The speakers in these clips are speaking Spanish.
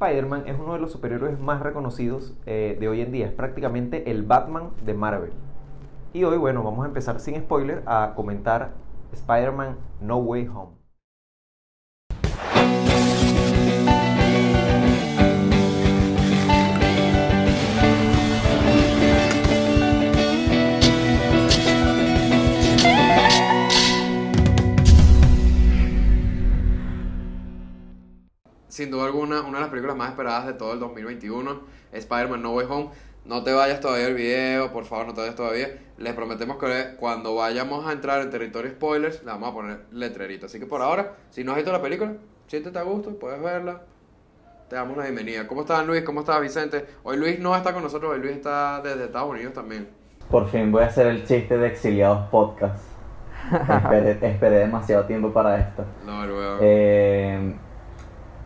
Spider-Man es uno de los superhéroes más reconocidos eh, de hoy en día. Es prácticamente el Batman de Marvel. Y hoy, bueno, vamos a empezar sin spoiler a comentar Spider-Man No Way Home. Sin duda alguna, una de las películas más esperadas de todo el 2021, Spider-Man No Way Home. No te vayas todavía el video, por favor, no te vayas todavía. Les prometemos que cuando vayamos a entrar en territorio spoilers, le vamos a poner letrerito. Así que por ahora, si no has visto la película, siéntete a gusto, puedes verla. Te damos la bienvenida. ¿Cómo estás, Luis? ¿Cómo estás, Vicente? Hoy Luis no está con nosotros, hoy Luis está desde Estados Unidos también. Por fin voy a hacer el chiste de Exiliados Podcast. esperé, esperé demasiado tiempo para esto. No, luego. Eh,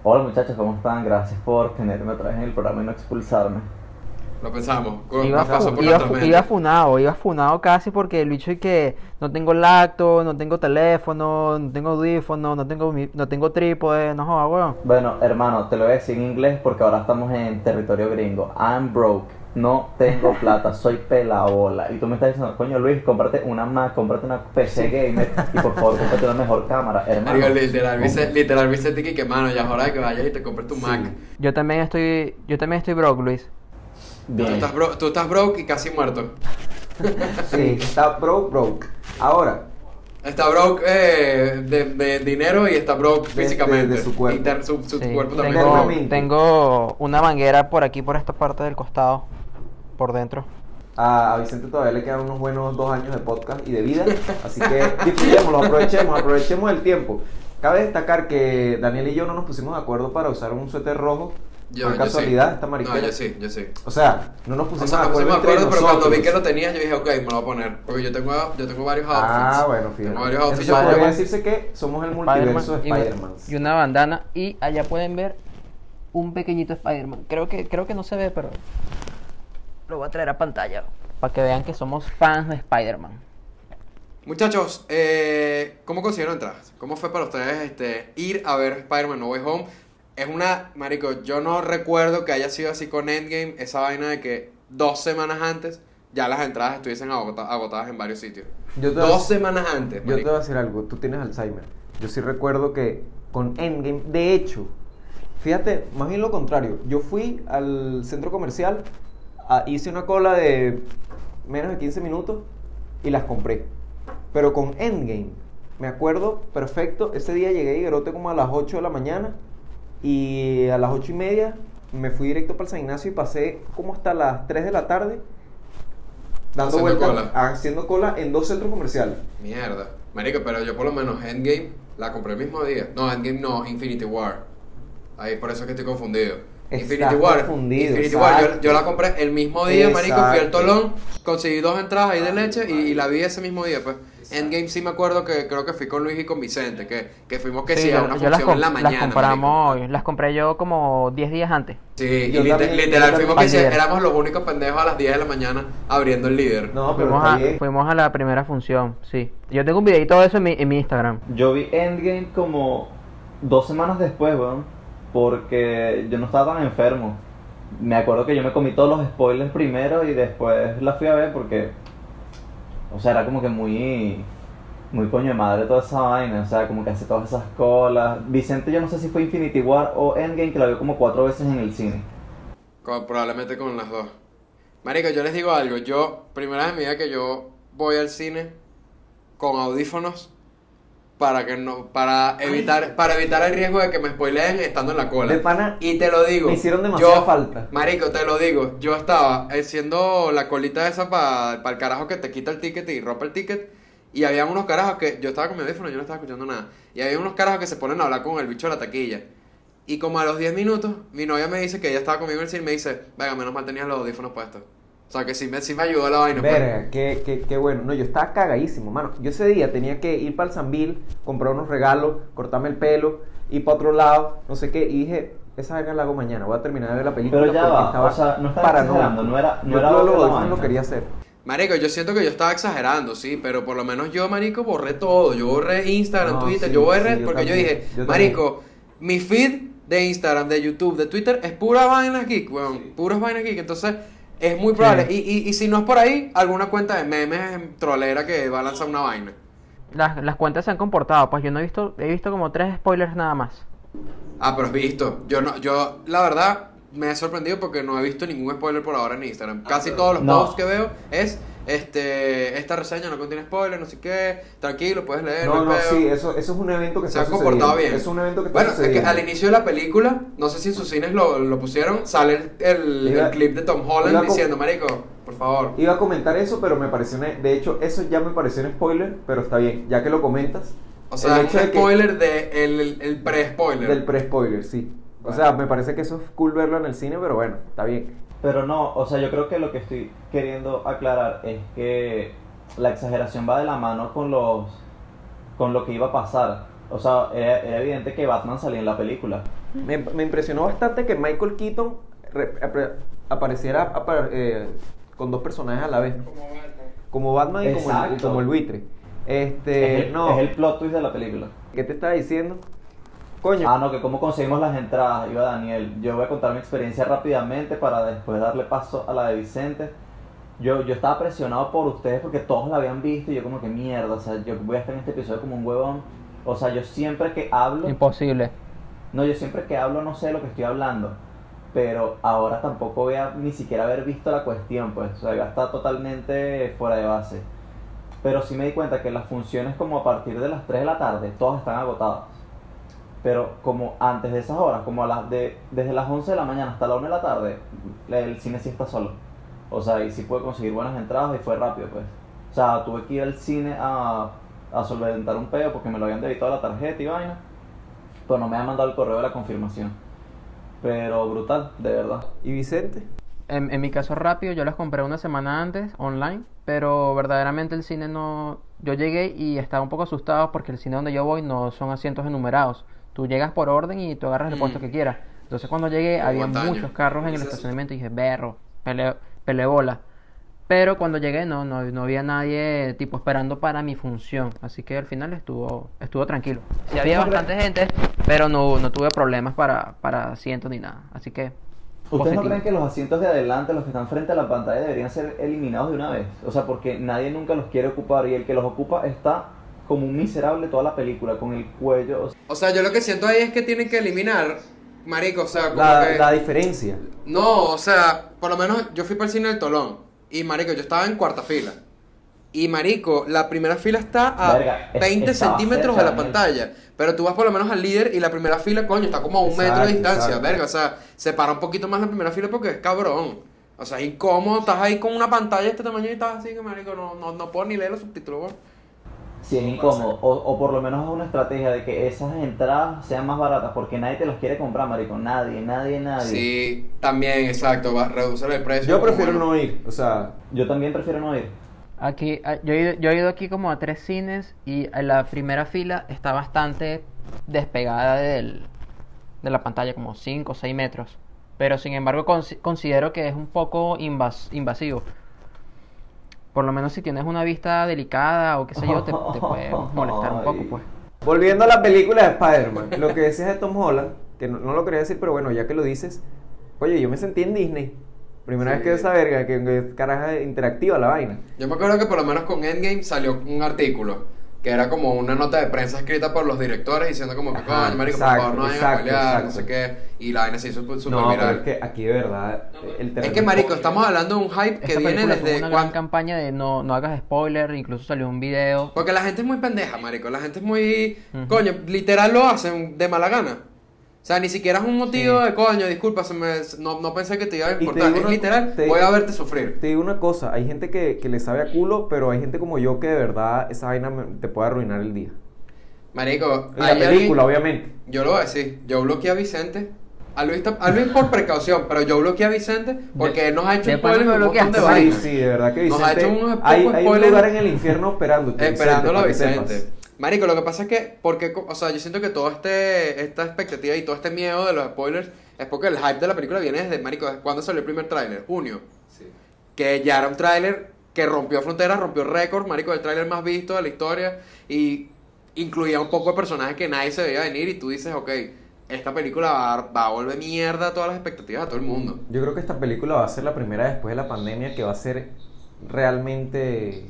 hola muchachos, ¿cómo están? Gracias por tenerme otra vez en el programa y no expulsarme. Lo pensamos. Iba, pasó por iba, nuestra iba funado, iba funado casi porque el bicho es que no tengo lacto, no tengo teléfono, no tengo audífono, no tengo, no tengo trípode, no jodas, weón. Bueno, hermano, te lo voy a decir en inglés porque ahora estamos en territorio gringo. I'm broke. No tengo plata, soy pelabola. Y tú me estás diciendo, coño Luis, cómprate una Mac, cómprate una PC gamer y por favor, cómprate una mejor cámara, hermano. Marico, literal, Vicente, literal, Vicente, que mano, ya es hora de que vayas y te compres tu Mac. Yo también estoy, yo también estoy broke, Luis. Tú Bien. estás, bro- tú estás broke y casi muerto. Sí, está broke, broke. Ahora, Está broke eh, de, de dinero y está broke De- físicamente. de- de su cuerpo. Inter- su, su Sí, cuerpo también. tengo una manguera por aquí, por esta parte del costado, por dentro. a, a Vicente todavía le quedan unos buenos dos años de podcast y de vida. Así que disfrutémoslo, aprovechemos, aprovechemos el tiempo. Cabe destacar que Daniel y yo no nos pusimos de acuerdo para usar un suéter rojo. Yo- por yo casualidad, sí. esta No, mariquera. yo sí, yo sí. O sea, no nos O pusimos sea, de nos acuerdo pusimos de entre acuerdo, pero cuando vi nosotros. que lo tenías, yo dije, ok, me lo voy a poner. Porque yo tengo, yo tengo varios outfits. Ah, bueno, fíjate. Tengo varios outfits. Entonces podría decirse que somos el multiverso de Spider-Man. y una bandana. Y allá pueden ver un pequeñito Spider-Man. Creo que, creo que no se ve, pero lo voy a traer a pantalla. Para que vean que somos fans de Spider-Man. Muchachos, eh, ¿cómo consiguieron entrar? ¿Cómo fue para ustedes este, ir a ver Spider-Man No Way Home? Es una, marico, yo no recuerdo que haya sido así con Endgame, esa vaina de que dos semanas antes ya las entradas estuviesen agota- agotadas en varios sitios. Yo te voy a Dos decir- semanas antes, Yo te voy a decir algo, tú tienes Alzheimer. Yo sí recuerdo que con Endgame, de hecho, fíjate, más bien lo contrario. Yo fui al centro comercial, hice una cola de menos de 15 minutos y las compré. Pero con Endgame, me acuerdo perfecto, ese día llegué a Higuerote como a las 8 de la mañana y a las 8 y media me fui directo para el San Ignacio y pasé como hasta las 3 de la tarde dando Haciendo vueltas, cola. haciendo cola en dos centros comerciales. Mierda. Marico, pero yo por lo menos Endgame la compré el mismo día. No, Endgame no, Infinity War. Ahí por eso es que estoy confundido. Infinity War. confundido, Infinity War, yo, la compré el mismo día, marico, fui al. Tolón, conseguí dos entradas ahí de leche y, y la vi ese mismo día, pues. Endgame sí me acuerdo que creo que fui con Luis y con Vicente, que, que fuimos que sí, a yo, una las, función en la las mañana. compramos, las compré yo como 10 días antes. Sí, Yo y también- literal yo fuimos que sí, éramos los únicos pendejos a las 10 de la mañana abriendo el líder. No, pero Fuimos a, fuimos a la primera función, sí. Yo tengo un videito de eso en mi, en mi Instagram. Yo vi Endgame como dos semanas después, weón, porque yo no estaba tan enfermo. Me acuerdo que yo me comí todos los spoilers primero y después la fui a ver porque, o sea, era como que muy, muy coño de madre toda esa vaina, o sea, como que hace todas esas colas. Vicente, yo no sé si fue Infinity War o Endgame, que la vio como cuatro veces en el cine. Con- probablemente con las dos. Marico, yo les digo algo. Yo, primera vez en mi vida que yo voy al cine con audífonos para que no, para evitar, para evitar el riesgo de que me spoileen estando en la cola. De pana, y te lo digo. me hicieron demasiada yo- falta. Marico, te lo digo. Yo estaba haciendo la colita esa para el carajo que te quita el ticket y rompe el ticket. Y había unos carajos que yo estaba con mi audífono yo no estaba escuchando nada. Y había unos carajos que se ponen a hablar con el bicho de la taquilla. Y como a los 10 minutos, mi novia me dice que ella estaba conmigo en el cine y me dice, venga, menos mal tenías los audífonos puestos. O sea, que sí me, sí me ayudó la vaina. pues. Verga, qué, qué, qué bueno. No, yo estaba cagadísimo, mano. Yo ese día tenía que ir para el Sambil, comprar unos regalos, cortarme el pelo, ir para otro lado, no sé qué. Y dije, esa vaina la hago mañana. Voy a terminar de ver la película. Pero ya porque va, estaba o sea, no estaba paranoico. exagerando, no era- no yo era lo, la lo vaina. quería hacer. Marico, yo siento que yo estaba exagerando, sí, pero por lo menos yo, marico, borré todo. Yo borré Instagram, No, Twitter, sí, yo borré sí, yo porque yo dije, yo marico, mi feed de Instagram, de YouTube, de Twitter, es pura vaina geek, weón. Puras vainas geek. Entonces, es muy probable. Y, y, y si no es por ahí, alguna cuenta de memes trolera que va a lanzar una vaina. Las, las cuentas se han comportado, pues yo no he visto, he visto como tres spoilers nada más. Ah, pero has visto. Yo no, yo, la verdad, me he sorprendido porque no he visto ningún spoiler por ahora en Instagram. Casi todos los No. posts que veo es este esta reseña no contiene spoiler, no sé qué, tranquilo, puedes leer, No, no, sí, eso, eso es un evento que se está ha comportado sucediendo. bien. Es un evento que está bueno, es que sucediendo. al inicio de la película, no sé si en sus cines lo, lo pusieron, sale el, el- Iba- el clip de Tom Holland diciendo, marico, por favor. Iba a comentar eso, pero me pareció, una- de hecho, eso ya me pareció un spoiler, pero está bien, ya que lo comentas. O sea, el es hecho un de que- spoiler de el, el, el pre-spoiler. Del pre-spoiler, sí. O Bueno. sea, me parece que eso es cool verlo en el cine, pero bueno, está bien. Pero no, o sea, yo creo que lo que estoy queriendo aclarar es que la exageración va de la mano con los con lo que iba a pasar. O sea, era, era evidente que Batman salía en la película. Me, me impresionó bastante que Michael Keaton re- apre- apareciera apa- eh, con dos personajes a la vez. Como Batman y como el, como el buitre. Este, es, el, no, es el plot twist de la película. ¿qué te estaba diciendo? Coño, Ah, no, que cómo conseguimos las entradas, iba Daniel. Yo voy a contar mi experiencia rápidamente para después darle paso a la de Vicente. Yo, yo estaba presionado por ustedes porque todos la habían visto y yo como que mierda, o sea, yo voy a estar en este episodio como un huevón. O sea, yo siempre que hablo, Imposible. no, yo siempre que hablo no sé lo que estoy hablando. Pero ahora tampoco voy a ni siquiera haber visto la cuestión, pues, o sea, ya está totalmente fuera de base. Pero sí me di cuenta que las funciones como a partir de las 3 de la tarde, todas están agotadas. Pero como antes de esas horas, como a las de, desde las 11 de la mañana hasta la 1 de la tarde, el cine sí está solo. O sea, y sí pude conseguir buenas entradas y fue rápido, pues. O sea, tuve que ir al cine a, a solventar un peo porque me lo habían debitado la tarjeta y vaina. Pero no me han mandado el correo de la confirmación. Pero brutal, de verdad. ¿y Vicente? En, en mi caso rápido, yo las compré una semana antes online, pero verdaderamente el cine no... Yo llegué y estaba un poco asustado porque el cine donde yo voy no son asientos enumerados. Tú llegas por orden y tú agarras el Mm. puesto que quieras. Entonces cuando llegué Como había muchos carros en el estacionamiento y dije, berro, pele, pele bola. Pero cuando llegué no, no, no había nadie tipo esperando para mi función. Así que al final estuvo, estuvo tranquilo. Sí había no bastante gente, pero no, no tuve problemas para, para asientos ni nada. Así que... ¿Ustedes no positivo. creen que los asientos de adelante, los que están frente a la pantalla, deberían ser eliminados de una vez? O sea, porque nadie nunca los quiere ocupar y el que los ocupa está como un miserable toda la película, con el cuello. o sea, O sea, yo lo que siento ahí es que tienen que eliminar, marico, o sea, como La, que... la diferencia. No, o sea, por lo menos yo fui para el cine del Tolón. Y marico, yo estaba en cuarta fila. Y marico, la primera fila está a Verga, es- 20 estaba centímetros de la pantalla. Pero tú vas por lo menos al líder y la primera fila, coño, está como a un metro Exacto, de distancia. exacto. Verga, o sea, separa un poquito más la primera fila porque es cabrón. O sea, es incómodo, estás ahí con una pantalla de este tamaño y estás así que marico, no, no, no puedo ni leer los subtítulos. Si es incómodo, o, o por lo menos es una estrategia de que esas entradas sean más baratas, porque nadie te las quiere comprar, marico. Nadie, nadie, nadie. Sí, también, exacto, va a reducir el precio. Yo prefiero bueno. no ir, o sea, Yo también prefiero no ir. Aquí, yo he, ido, yo he ido aquí como a tres cines y en la primera fila está bastante despegada del, de la pantalla, como 5 o 6 metros. Pero sin embargo consi- considero que es un poco invas- invasivo. Por lo menos si tienes una vista delicada o qué sé yo, te, te puede molestar un poco, pues. volviendo a la película de Spider-Man, lo que decías de Tom Holland, que no, no lo quería decir, pero bueno, ya que lo dices, oye, yo me sentí en Disney. Primera Sí. vez que esa verga, que, que caraja interactiva la vaina. Yo me acuerdo que por lo menos con Endgame salió un artículo que era como una nota de prensa escrita por los directores diciendo como que Ajá, coño, marico, exacto, por favor, no vayan a exacto, pelear, no sé qué, y la vaina se hizo súper No, pero viral. es que aquí de verdad el Es que marico, estamos hablando de un hype que viene desde una gran campaña de no, no hagas spoiler, incluso salió un video. porque la gente es muy pendeja, marico, la gente es muy coño, literal lo hacen de mala gana. O sea, ni siquiera es un motivo Sí. de coño, disculpa, se me, no, no pensé que te iba a importar. Es una- literal, te- voy a verte sufrir. Te digo una cosa, hay gente que, que le sabe a culo, pero hay gente como yo que de verdad esa vaina me- te puede arruinar el día. Marico, En la película, alguien- obviamente. Yo lo voy a decir, yo bloqueé a Vicente. A Luis, ta- a Luis por precaución, pero yo bloqueé a Vicente porque él nos ha hecho de me un montón de. Sí, sí, de verdad que Nos ha Vicente. hecho unos hay, pocos hay un spoilers. lugar en el infierno esperándote. Esperándolo a Vicente, Marico, lo que pasa es que, porque, o sea, yo siento que todo este, esta expectativa y todo este miedo de los spoilers es porque el hype de la película viene desde, Marico, ¿desde cuándo salió el primer tráiler? Junio. Que ya era un tráiler que rompió fronteras, rompió récords, Marico, el tráiler más visto de la historia y incluía un poco de personajes que nadie se veía venir y tú dices, ok, esta película va, a- va a volver mierda todas las expectativas de todo el mundo. Yo creo que esta película va a ser la primera después de la pandemia que va a ser realmente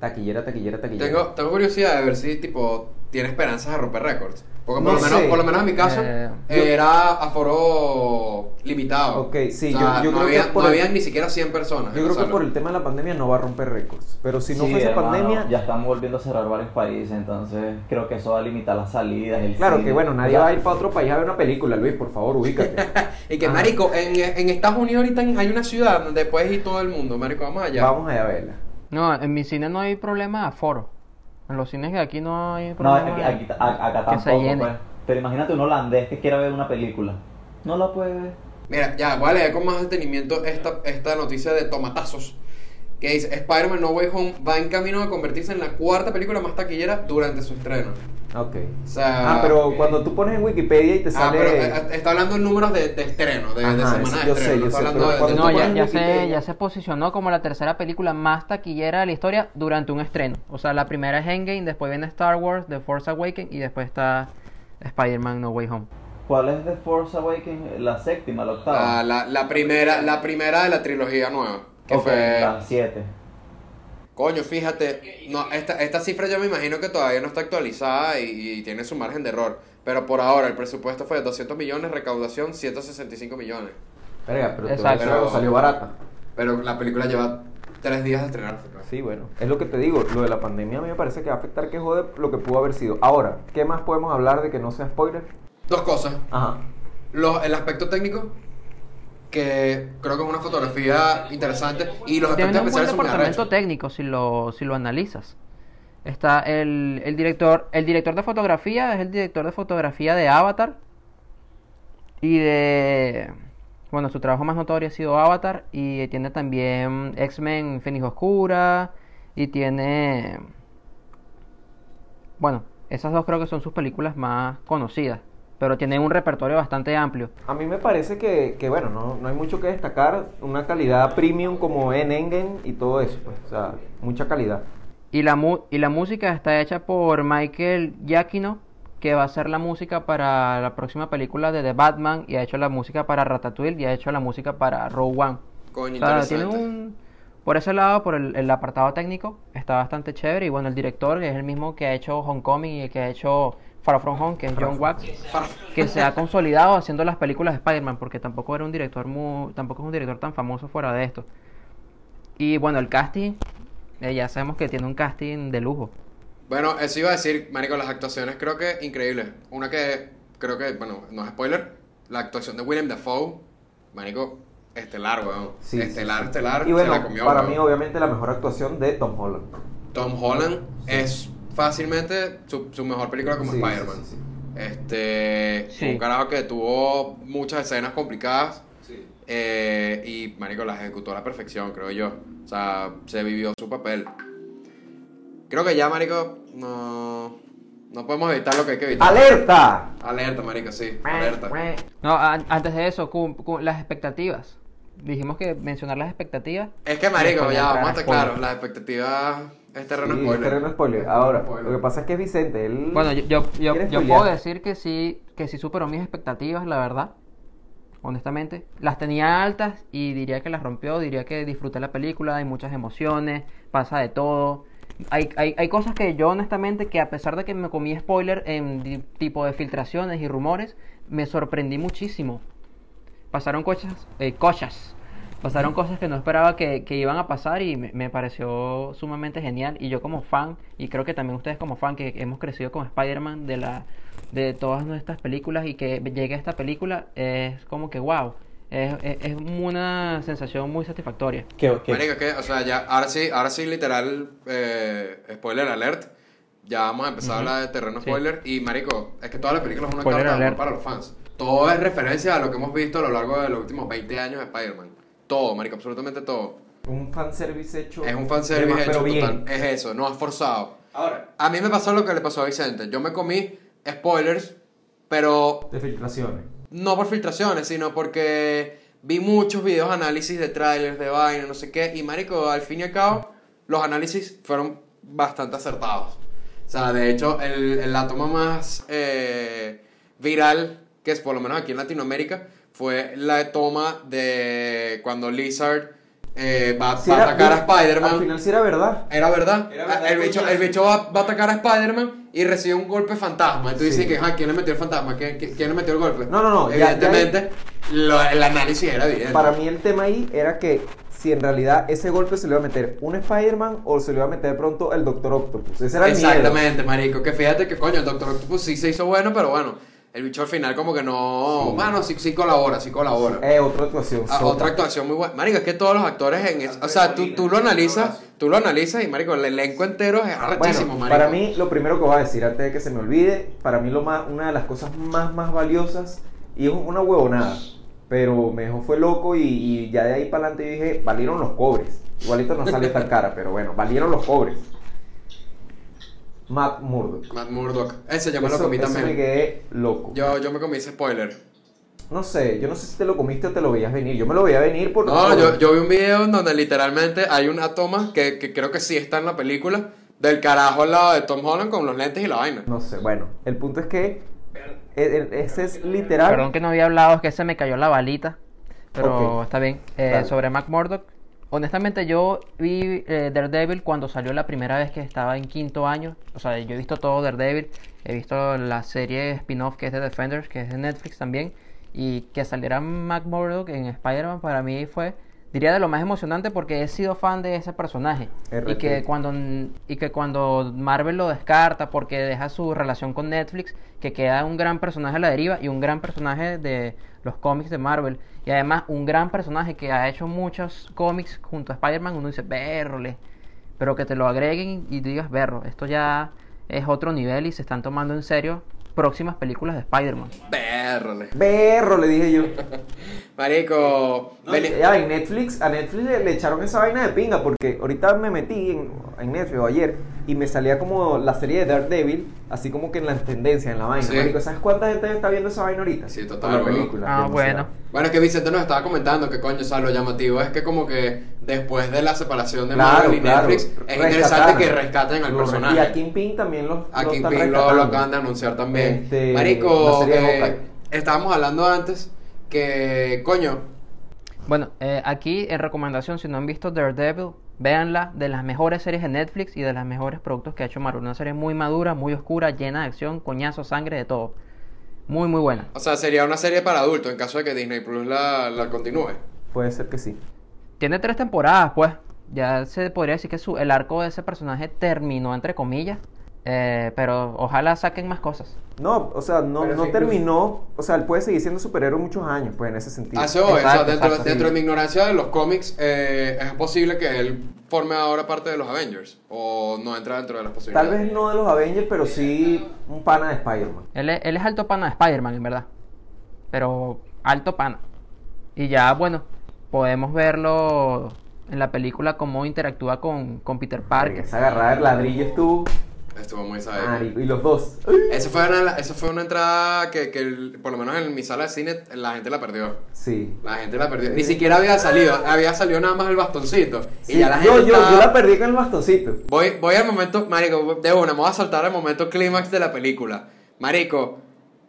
taquillera, taquillera, taquillera. Tengo, tengo curiosidad de ver si, tipo, tiene esperanzas de romper récords. Porque por, No lo menos, por lo menos en mi caso, Eh, era aforo limitado. Ok, sí, O sea, yo- yo no creo que había, por no el- habían ni siquiera 100 personas. Yo creo que por el tema de la pandemia no va a romper récords. Pero si no Sí, fuese hermano, pandemia, Ya estamos volviendo a cerrar varios países, entonces creo que eso va a limitar las salidas. el claro cine. que bueno, nadie va a ir para otro país a ver una película, Luis, por favor, ubícate. Y que, Ajá. marico, en, en Estados Unidos ahorita hay una ciudad donde puedes ir todo el mundo, marico, vamos allá. Vamos allá a verla. No, en mi cine no hay problema de aforo. En los cines de aquí no hay No, problema. aquí, de- aquí- a- acá que se tampoco, llene. pues. Pero imagínate un holandés que quiera ver una película. No la puede ver. Mira, ya, voy a leer con más detenimiento esta, esta noticia de tomatazos. Que dice, Spider-Man No Way Home va en camino a convertirse en la cuarta película más taquillera durante su estreno. Ok. O sea... Ah, pero cuando tú pones en Wikipedia y te Ah, sale... pero eh, está hablando en números de, de estreno, de, de Ajá, semana sí, de yo estreno. sé, no yo está sé, de- de- No, ya, ya se, ya se posicionó como la tercera película más taquillera de la historia durante un estreno. O sea, la primera es Endgame, después viene Star Wars, The Force Awakens y después está Spider-Man No Way Home. ¿Cuál es The Force Awakens? La séptima, la octava. Ah, la, la primera, la primera de la trilogía nueva. Que Ok, fue... la siete. Coño, fíjate, no, esta, esta cifra yo me imagino que todavía no está actualizada y, y tiene su margen de error. Pero por ahora el presupuesto fue de 200 millones, recaudación 165 millones. Verga, pero Exacto. salió barata. Pero la película lleva tres días de estrenarse. pues. Sí, bueno, es lo que te digo, lo de la pandemia a mí me parece que va a afectar que jode lo que pudo haber sido. Ahora, ¿qué más podemos hablar de que no sea spoiler? Dos cosas. Ajá. Los, el aspecto técnico, que creo que es una fotografía interesante, y los efectos un buen especiales son muy departamento técnico si lo, si lo analizas. Está el, el director, el director de fotografía es el director de fotografía de Avatar y de bueno, su trabajo más notorio ha sido Avatar y tiene también X-Men Fenix Oscura y tiene bueno, esas dos creo que son sus películas más conocidas, pero tiene un repertorio bastante amplio. A mí me parece que, que, bueno, no, no hay mucho que destacar. Una calidad premium como en Engen y todo eso, pues. O sea, mucha calidad. Y la, mu- y la música está hecha por Michael Giacchino, que va a hacer la música para la próxima película de The Batman, y ha hecho la música para Ratatouille, y ha hecho la música para Rogue One. Coño, O sea, tiene interesante. un... Por ese lado, por el, el apartado técnico, está bastante chévere. Y bueno, el director es el mismo que ha hecho Homecoming y el que ha hecho Far From Home, que es John Wax, que se ha consolidado haciendo las películas de Spider-Man, porque tampoco era un director muy, tampoco es un director tan famoso fuera de esto. Y bueno, el casting, eh, ya sabemos que tiene un casting de lujo. Bueno, eso iba a decir, Marico, las actuaciones creo que increíbles. Una que creo que, bueno, no es spoiler, la actuación de William Dafoe, Marico, estelar, weón. Sí, estelar, sí, sí. estelar, Y bueno, se la comió. para weón. mí, obviamente, la mejor actuación de Tom Holland. Tom Holland es fácilmente su, su mejor película como Sí, Spider-Man. sí, sí, Este, Sí. un carajo que tuvo muchas escenas complicadas eh, y, Marico, las ejecutó a la perfección, creo yo. O sea, se vivió su papel. Creo que ya, Marico, no, no podemos evitar lo que hay que evitar. ¡Alerta! Alerta, marico, sí, alerta. No, an- antes de eso, las expectativas. Dijimos que mencionar las expectativas. Es que, marico, ya, vamos a estar claros, las expectativas es terreno Sí, spoiler. terreno spoiler. Ahora, Spoiler. lo que pasa es que es Vicente. Él... Bueno, yo, yo, yo, puedo decir que sí, que sí superó mis expectativas, la verdad. Honestamente. Las tenía altas y diría que las rompió, diría que disfruté la película, hay muchas emociones, pasa de todo. Hay, hay, hay cosas que yo honestamente, que a pesar de que me comí spoiler en tipo de filtraciones y rumores, me sorprendí muchísimo. Pasaron cosas, eh, cosas, pasaron cosas que no esperaba que, que iban a pasar y me, me pareció sumamente genial. Y yo como fan, y creo que también ustedes como fan, que hemos crecido con Spider-Man de, la, de todas nuestras películas y que llegue esta película, es como que wow, es, es, es una sensación muy satisfactoria. Que, que- Marico, que, o sea, ya, ahora sí, ahora sí, literal, eh, spoiler alert. Ya vamos a empezar a hablar de terreno Sí. spoiler. Y, marico, es que toda la película es una Spoiler carta de amor alert. para los fans. Todo es referencia a lo que hemos visto a lo largo de los últimos 20 años de Spider-Man. Todo, marico, absolutamente todo. Un fanservice hecho. Es un fanservice hecho total. Es eso, no es forzado. Ahora, A mí me pasó lo que le pasó a Vicente. Yo me comí spoilers, pero de filtraciones. no por filtraciones, sino porque vi muchos videos análisis de trailers, de vaina, no sé qué. Y marico, al fin y al cabo, los análisis fueron bastante acertados. O sea, de hecho, el, el- la toma más eh, viral que es por lo menos aquí en Latinoamérica, fue la toma de cuando Lizard eh, va, Sí va a era- atacar a Al Spider-Man. final sí era verdad. Era verdad. Era verdad, el, bicho, el bicho va, va a atacar a Spider-Man y recibe un golpe fantasma. Y tú dices Sí. que, ah, ¿quién le metió el fantasma? ¿Quién, quién- quién le metió el golpe? No, no, no, ya- ya Evidentemente, lo- el análisis era evidente. Para mí el tema ahí era que si en realidad ese golpe se le iba a meter un Spider-Man o se le iba a meter de pronto el Doctor Octopus. Ese era el miedo. Exactamente, marico. Que fíjate que coño, el Doctor Octopus sí se hizo bueno, pero bueno, el bicho al final como que no... Bueno, sí, sí colabora, sí colabora. Eh, otra actuación. Ah, otra actuación muy buena. Marico, es que todos los actores en... es- o sea, tú, tú lo analizas, tú lo analizas y, marico, el elenco entero es arrechísimo, Bueno, marico. para mí lo primero que voy a decir antes de que se me olvide, para mí lo más, una de las cosas más más valiosas y es una huevonada, pero me dejó fue loco y, y ya de ahí para adelante dije, valieron los cobres. Igualito no salió tan cara, pero bueno, valieron los cobres. Matt Murdock. Matt Murdock. Ese yo me lo Eso- comí eso también. me quedé loco. Yo, yo me comí ese spoiler. No sé, yo no sé si te lo comiste o te lo veías venir. Yo me lo veía venir por... No, yo, yo vi un video en donde literalmente hay una toma que, que creo que sí está en la película del carajo al lado de Tom Holland con los lentes y la vaina. No sé, bueno, el punto es que e- e- ese es literal... Perdón que no había hablado, es que se me cayó la balita. Pero está bien. Eh, sobre Mac Murdock. Honestamente, yo vi eh, Daredevil cuando salió la primera vez que estaba en quinto año. O sea, yo he visto todo Daredevil. He visto la serie spin-off que es de Defenders, que es de Netflix también. Y que saliera Mac Murdock en Spider-Man para mí fue, diría, de lo más emocionante porque he sido fan de ese personaje. Y que cuando y que cuando Marvel lo descarta porque deja su relación con Netflix, que queda un gran personaje a la deriva y un gran personaje de los cómics de Marvel y además un gran personaje que ha hecho muchos cómics junto a Spider-Man, uno dice, "Berrole", pero que te lo agreguen y digas, "Berro, esto ya es otro nivel y se están tomando en serio próximas películas de Spider-Man." Bérrole. Berro, le dije yo. Marico. Ya, en Netflix, a Netflix le, le echaron esa vaina de pinga porque ahorita me metí en, en Netflix o ayer y me salía como la serie de Daredevil, así como que en la tendencia, en la vaina. Sí. marico. ¿Sabes cuánta gente está viendo esa vaina ahorita? Sí, total, La película. Ah, demasiado. bueno. Bueno, es que Vicente nos estaba comentando que coño, o sea, lo llamativo es que como que después de la separación de Claro, Marvel y claro. Netflix, es interesante que rescaten al personaje. Y a Kingpin también lo, A lo Kingpin lo, acaban de anunciar también. Este, Marico, eh, estábamos hablando antes que, coño, Bueno, eh, aquí en recomendación, si no han visto Daredevil, véanla, de las mejores series de Netflix y de los mejores productos que ha hecho Marvel. Una serie muy madura, muy oscura, llena de acción, coñazo, sangre, de todo. Muy, muy buena. o sea, sería una serie para adultos en caso de que Disney Plus la, la continúe. Puede ser que sí. Tiene tres temporadas, pues. Ya se podría decir que su, el arco de ese personaje terminó, entre comillas. Eh, pero ojalá saquen más cosas. No, o sea, no, no sí, terminó. O sea, él puede seguir siendo superhéroe muchos años, pues en ese sentido. Ah, eso o sea, dentro, exacto, dentro sí. de mi ignorancia de los cómics, eh, ¿es posible que él forme ahora parte de los Avengers? ¿O no entra dentro de las Tal posibilidades? vez no de los Avengers, pero sí un pana de Spider-Man. Él es, él es alto pana de Spider-Man, en verdad. Pero alto pana. Y ya, bueno, podemos verlo en la película cómo interactúa con, con Peter Parker. Esa agarrada del ladrillo estuvo. Estuvo muy sabido. Marico, y los dos. Eso fue una, eso fue una entrada que, que el- por lo menos en mi sala de cine la gente la perdió. Sí. La gente la perdió. Ni siquiera había salido, había salido nada más el bastoncito. Y ya la yo, gente yo, estaba- yo la perdí con el bastoncito. Voy, voy al momento, marico, de una, me voy a saltar al momento clímax de la película. Marico,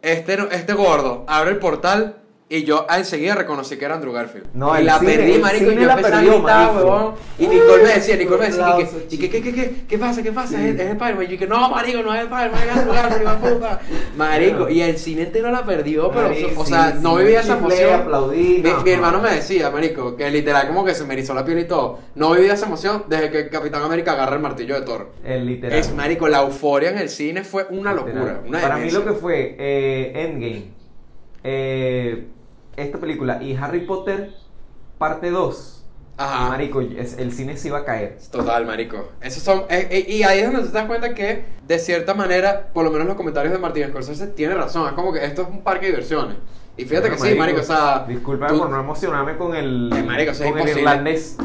este, este gordo abre el portal y yo enseguida reconocí que era Andrew Garfield. No, y la cine- perdí, marico, y yo empecé a gritar, huevón. Y Nicole me decía, Nicole me decía, y que, ¿qué, qué, qué, qué pasa, qué pasa? Es, es Spider-Man. Y yo que, no, marico, no es Spider-Man, es Andrew Garfield, de puta. Marico, y el cine entero la perdió, pero, o sea, no vivía esa emoción. Mi, no, mi no. hermano me decía, marico, que literal como que se me erizó la piel y todo. No vivía esa emoción desde que Capitán América agarra el martillo de Thor. El literal. Es marico, la euforia en el cine fue una locura, Para mí lo que fue eh, Endgame, eh, esta película y Harry Potter parte 2. Ajá. Marico, es- el cine se iba a caer. Total, marico. Esos son eh, eh, y ahí es donde te das cuenta que de cierta manera, por lo menos los comentarios de Martín Scorsese tiene razón, es como que esto es un parque de diversiones. Y fíjate que sí, marico, o sea, Disculpame tú- por no emocionarme con el, Eh, marico, con el irlandés.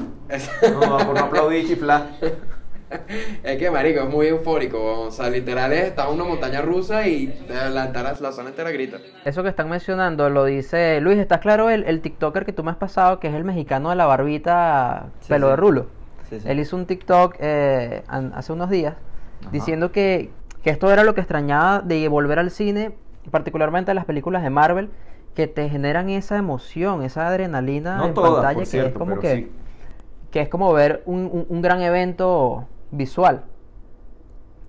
No, por no aplaudir y chiflar. es que marico, es muy eufórico, o sea, literal es, está en una montaña rusa y de la, entera- la zona entera grita. Eso que están mencionando lo dice Luis, ¿estás claro? El, el TikToker que tú me has pasado, que es el mexicano de la barbita Sí, pelo sí. de rulo. Sí, sí. Él hizo un TikTok eh, hace unos días Ajá. diciendo que, que esto era lo que extrañaba de volver al cine particularmente las películas de Marvel, que te generan esa emoción, esa adrenalina No en todas, pantalla, por que cierto, es como pero que, sí. que es como ver un, un- un gran evento visual.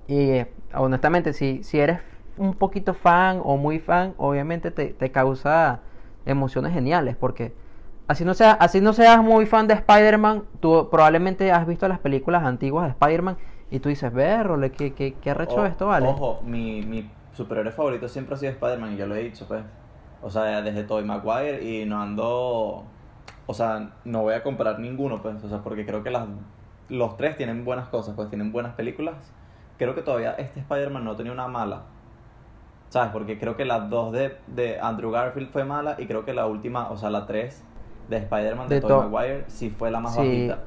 Y eh, honestamente, si, si eres un poquito fan o muy fan, obviamente te, te causa emociones geniales, porque así no, sea, así no seas muy fan de Spider-Man, tú probablemente has visto las películas antiguas de Spider-Man y tú dices, verrole, ¿qué, qué, qué arrecho O- esto, vale? Ojo, mi, mi superhéroe favorito siempre ha sido Spider-Man y ya lo he dicho, pues. O sea, desde Tobey Maguire y no ando... O sea, no voy a comparar ninguno, pues. O sea, porque creo que las, los tres tienen buenas cosas, pues tienen buenas películas. Creo que todavía este Spider-Man no tenía una mala. ¿Sabes? Porque creo que las dos de, de Andrew Garfield fue mala y creo que la última, o sea, la tres de Spider-Man de, De Tobey To- Maguire sí fue la más Sí, bajita.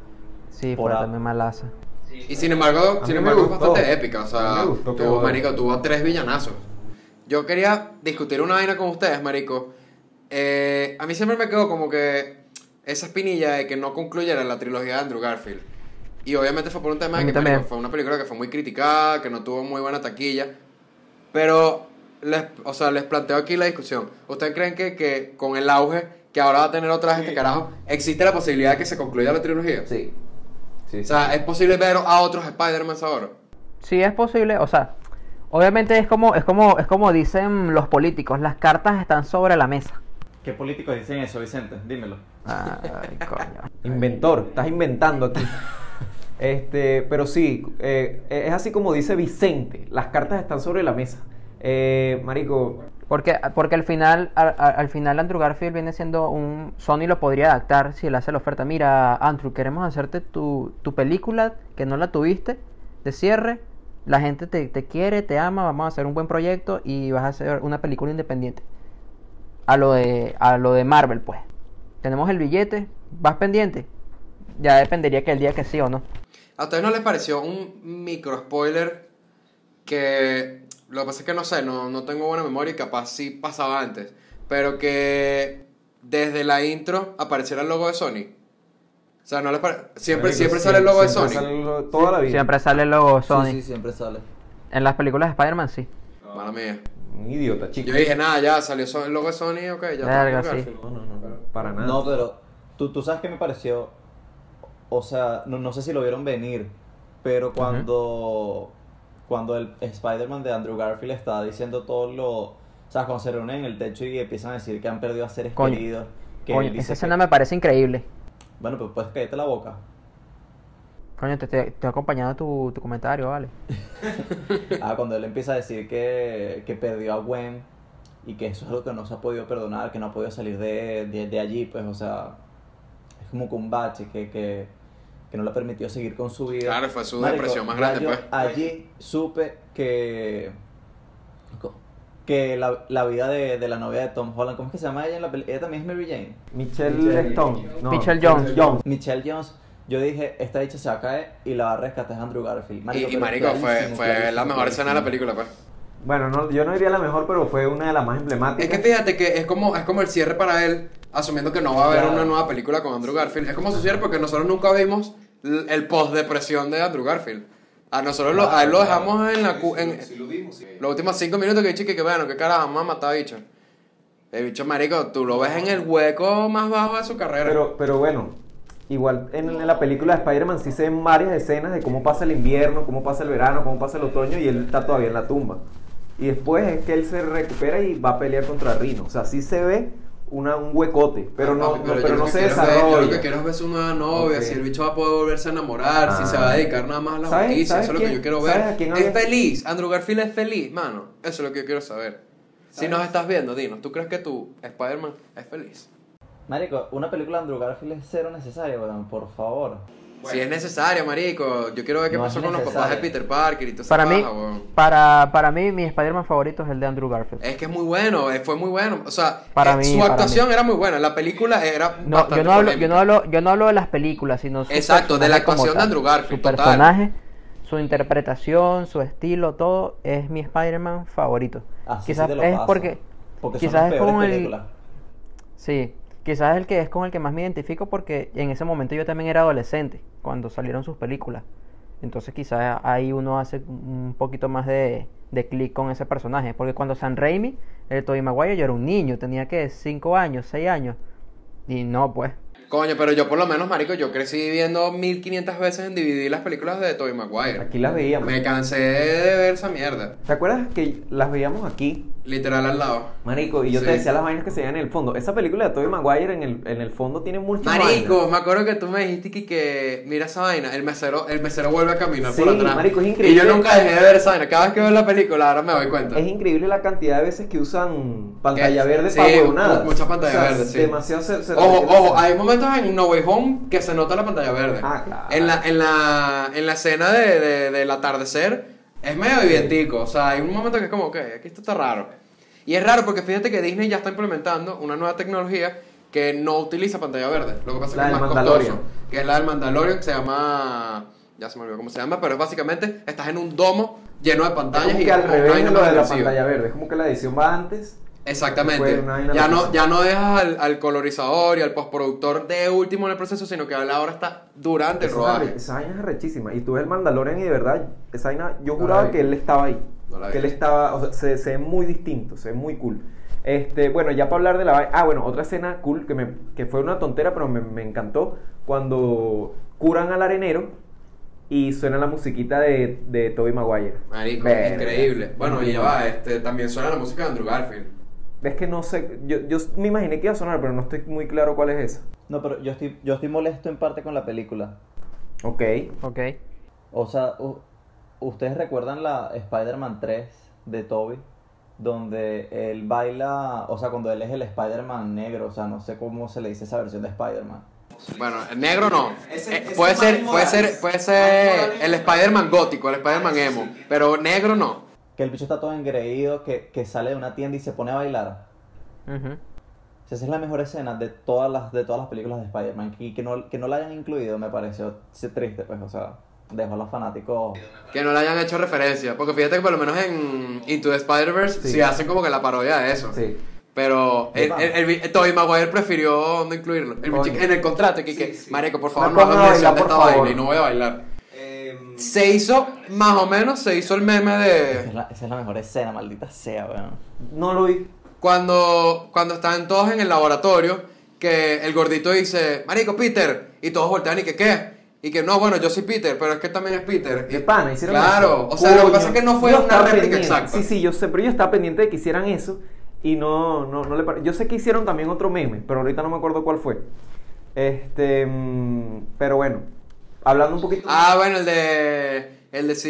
sí, por fue a- también malaza. Y sin embargo, sin embargo es bastante épica. O sea, gustó tuvo, marico, tuvo tres villanazos. Yo quería discutir una vaina con ustedes, marico. Eh, a mí siempre me quedó como que esa espinilla de que no concluyera la trilogía de Andrew Garfield. Y obviamente fue por un tema A de que también. fue una película que fue muy criticada, que no tuvo muy buena taquilla. Pero, les, o sea, les planteo aquí la discusión. ¿Ustedes creen que, que con el auge que ahora va a tener otra vez este carajo, existe la posibilidad de que se concluya la trilogía? Sí. Sí, O sí, sea, sí. ¿es posible ver a otros Spider-Man ahora? Sí es posible, o sea, obviamente es como, es como, es como dicen los políticos, las cartas están sobre la mesa. ¿Qué políticos dicen eso, Vicente? Dímelo. Ay, coño. Inventor, estás inventando aquí. Este, pero sí, eh, es así como dice Vicente, las cartas están sobre la mesa. Eh, marico, Porque, porque al final, al, al- al final Andrew Garfield viene siendo un... Sony lo podría adaptar si le hace la oferta. Mira, Andrew, queremos hacerte tu, tu película que no la tuviste de cierre. La gente te, te quiere, te ama, vamos a hacer un buen proyecto y vas a hacer una película independiente. A lo de, a lo de Marvel, pues. Tenemos el billete, vas pendiente. Ya dependería que el día que sí o no. ¿A ustedes no les pareció un micro spoiler que lo que pasa es que no sé, no, no tengo buena memoria y capaz sí pasaba antes, pero que desde la intro apareciera el logo de Sony? O sea, no les pare- siempre, marico, siempre sale el logo de siempre Sony. sale el logo- toda la vida. Siempre sale el logo Sony. Sí, sí, siempre sale. En las películas de Spider-Man sí. Mala mía. Un idiota, chico. Yo dije, nada, ya salió so- el logo de Sony, ok, ya Verga, está. sí. No, no, no, para nada. No, pero tú, tú sabes que me pareció, o sea, no, no sé si lo vieron venir, pero cuando, cuando el Spider-Man de Andrew Garfield está diciendo todo lo, o sea, cuando se reúnen en el techo y empiezan a decir que han perdido a seres Coño, queridos, que Coño, esa que- escena me parece increíble. bueno, pues puedes cállate la boca. Coño, te estoy, estoy acompañando tu, tu comentario, vale. Ah, cuando él empieza a decir que, que perdió a Gwen y que eso es lo que no se ha podido perdonar, que no ha podido salir de, de, de allí, pues, o sea, es como que un bache que, que, que no le permitió seguir con su vida. Claro, fue su depresión más grande, pues. Allí supe que que la, la vida de, de la novia de Tom Holland, ¿cómo es que se llama ella en la película? Ella también es Mary Jane. Michelle Stone. no, Michelle Jones. Michelle Jones. Yo dije, esta dicha se va a caer y la va a rescatar Andrew Garfield. Y, marico, fue, fue la clarísimo, mejor escena de la película, pues. Bueno, no, yo no diría la mejor, pero fue una de las más emblemáticas. Es que fíjate que es como, es como el cierre para él, asumiendo que no va a haber Claro. una nueva película con Andrew Garfield. Es como su cierre porque nosotros nunca vimos el post-depresión de Andrew Garfield. A nosotros lo, a él lo dejamos en la... cu- En, Sí, lo vimos, sí. los últimos cinco minutos que chique que bueno, que carajo, vamos a matar a bicho. El bicho marico, tú lo ves en el hueco más bajo de su carrera. Pero, pero bueno, igual en, en la película de Spider-Man sí se ven varias escenas de cómo pasa el invierno, cómo pasa el verano, cómo pasa el otoño y él está todavía en la tumba. Y después es que él se recupera y va a pelear contra Rino. O sea, sí se ve una, un huecote, pero no, no- yo pero no que se quiero es ver- desarrolla. yo lo que quiero es ver su nueva novia, Ok. si el bicho va a poder volverse a enamorar, si Ah. se va a dedicar nada más a la ¿Sabes- justicia, sabes eso es lo que quién- yo quiero sabes ver. a quién Es feliz, Andrew Garfield es feliz, mano. Eso es lo que yo quiero saber. Si ¿Sabes? nos estás viendo, dinos, ¿tú crees que tu Spider-Man es feliz? Marico, una película de Andrew Garfield es cero necesaria, weón, por favor. Si es necesaria, marico. Yo quiero ver qué No pasó con los papás de. Peter Parker y todo Para mí, para, para mí, mi Spider-Man favorito es el de Andrew Garfield. Es que es muy bueno, eh, fue muy bueno. O sea, Para eh, mí, su para actuación mí. era muy buena. La película era No, bastante yo no hablo, yo no hablo, yo no hablo de las películas, sino su Exacto, de la como actuación de. Andrew Garfield, Su total. personaje, su interpretación, su estilo, todo es mi Spider-Man favorito. Así quizás sí te lo es paso. porque, Porque son quizás las es peores con el- películas. sí, quizás es el que es con el que más me identifico porque en ese momento yo también era adolescente cuando salieron sus películas Entonces quizás ahí uno hace un poquito más de, de clic con ese personaje. Porque cuando San Raimi, el Tobey Maguire, yo era un niño, tenía que 5 años, 6 años. Y no, pues. Coño, pero yo por lo menos, marico, yo crecí viendo 1500 veces en DVD las películas de Tobey Maguire. Aquí las veíamos. Me cansé de ver esa mierda. ¿Te acuerdas que las veíamos aquí? Literal al lado. Marico, y yo te decía las vainas que se veían en el fondo. Esa película de Tobey Maguire en el, en el fondo tiene muchas Marico, vainas. me acuerdo que tú me dijiste que, que mira esa vaina, el mesero, el mesero vuelve a caminar Sí, por atrás. marico, es increíble. Y yo nunca dejé de ver esa vaina. Cada vez que veo la película, ahora me doy cuenta. Es increíble la cantidad de veces que usan pantalla Que- verde sí, para huevonadas. mu- mucha pantalla O sea, verde, sí. Demasiado se, se Ojo, ojo, hay momentos en No Way Home que se nota la pantalla verde. Ah, claro. En la, en la, en la escena de, de- del atardecer es medio vivientico. O sea, hay un momento que es como, ok, aquí esto está raro. Y es raro porque fíjate que Disney ya está implementando una nueva tecnología que no utiliza pantalla verde. Lo que pasa La es que es más costoso. Que es la del Mandalorian, que se llama... Ya se me olvidó cómo se llama, pero es básicamente, estás en un domo lleno de Es pantallas como y que al revés de lo de la pantalla verde. Es como que la edición va antes. Exactamente. Ya no, ya no dejas al, al colorizador y al postproductor de último en el proceso, sino que ahora ahora está durante el Esa, vaina- rodaje. esa vaina es rechísima. Y tú ves el Mandalorian y de verdad, esa vaina, yo la juraba vi. que él estaba ahí. No la que él estaba, o sea, se, se ve muy distinto, se ve muy cool. Este, bueno, ya para hablar de la. Ah, bueno, otra escena cool que, me, que fue una tontera, pero me, me encantó. Cuando curan al arenero y suena la musiquita de, de Tobey Maguire. Marico, Verga. increíble. Bueno, y ya va, este, también suena la música de Andrew Garfield. Es que no sé, yo, yo me imaginé que iba a sonar, pero no estoy muy claro cuál es esa. No, pero yo estoy, yo estoy molesto en parte con la película. Ok. Ok. O sea, ¿ustedes recuerdan la Spider-Man 3 de Toby? Donde él baila, o sea, cuando él es el Spider-Man negro, o sea, no sé cómo se le dice esa versión de Spider-Man. Bueno, el negro no. Ese- Eh, ese puede ser, puede ser, puede ser el Spider-Man gótico, el Spider-Man emo. Pero negro no. Que el bicho está todo engreído, que, que sale de una tienda y se pone a bailar. Esa es la mejor escena de todas las, de todas las películas de Spider-Man. Y que no, que no la hayan incluido me pareció triste, pues, o sea, dejó a los fanáticos. Que no le hayan hecho referencia. Porque fíjate que por lo menos en Into the Spider-Verse Sí. sí. hacen como que la parodia de eso. Sí. Pero el, el, el, Tobey Maguire prefirió no incluirlo. En el contrato, que, que Sí, sí. Marico, por favor, No no, hagas mención de esta favor. vaina y no voy a bailar. Em, Se hizo, más o menos, se hizo el meme Esa es de la, esa es la mejor escena, maldita sea, weón. No lo vi. cuando, cuando están todos en el laboratorio, que el gordito dice, Marico, Peter, y todos voltean y que, ¿qué? Y que no, bueno, yo soy Peter, pero es que también es Peter. De pana, hicieron Claro, eso. o sea, lo que pasa es que no fue yo una estaba réplica pendiente. exacta. Sí, sí, yo sé, pero yo estaba pendiente de que hicieran eso y no, no, no le pare- Yo sé que hicieron también otro meme, pero ahorita no me acuerdo cuál fue. Este, mm, pero bueno, hablando un poquito. Ah, bueno, el de. El de si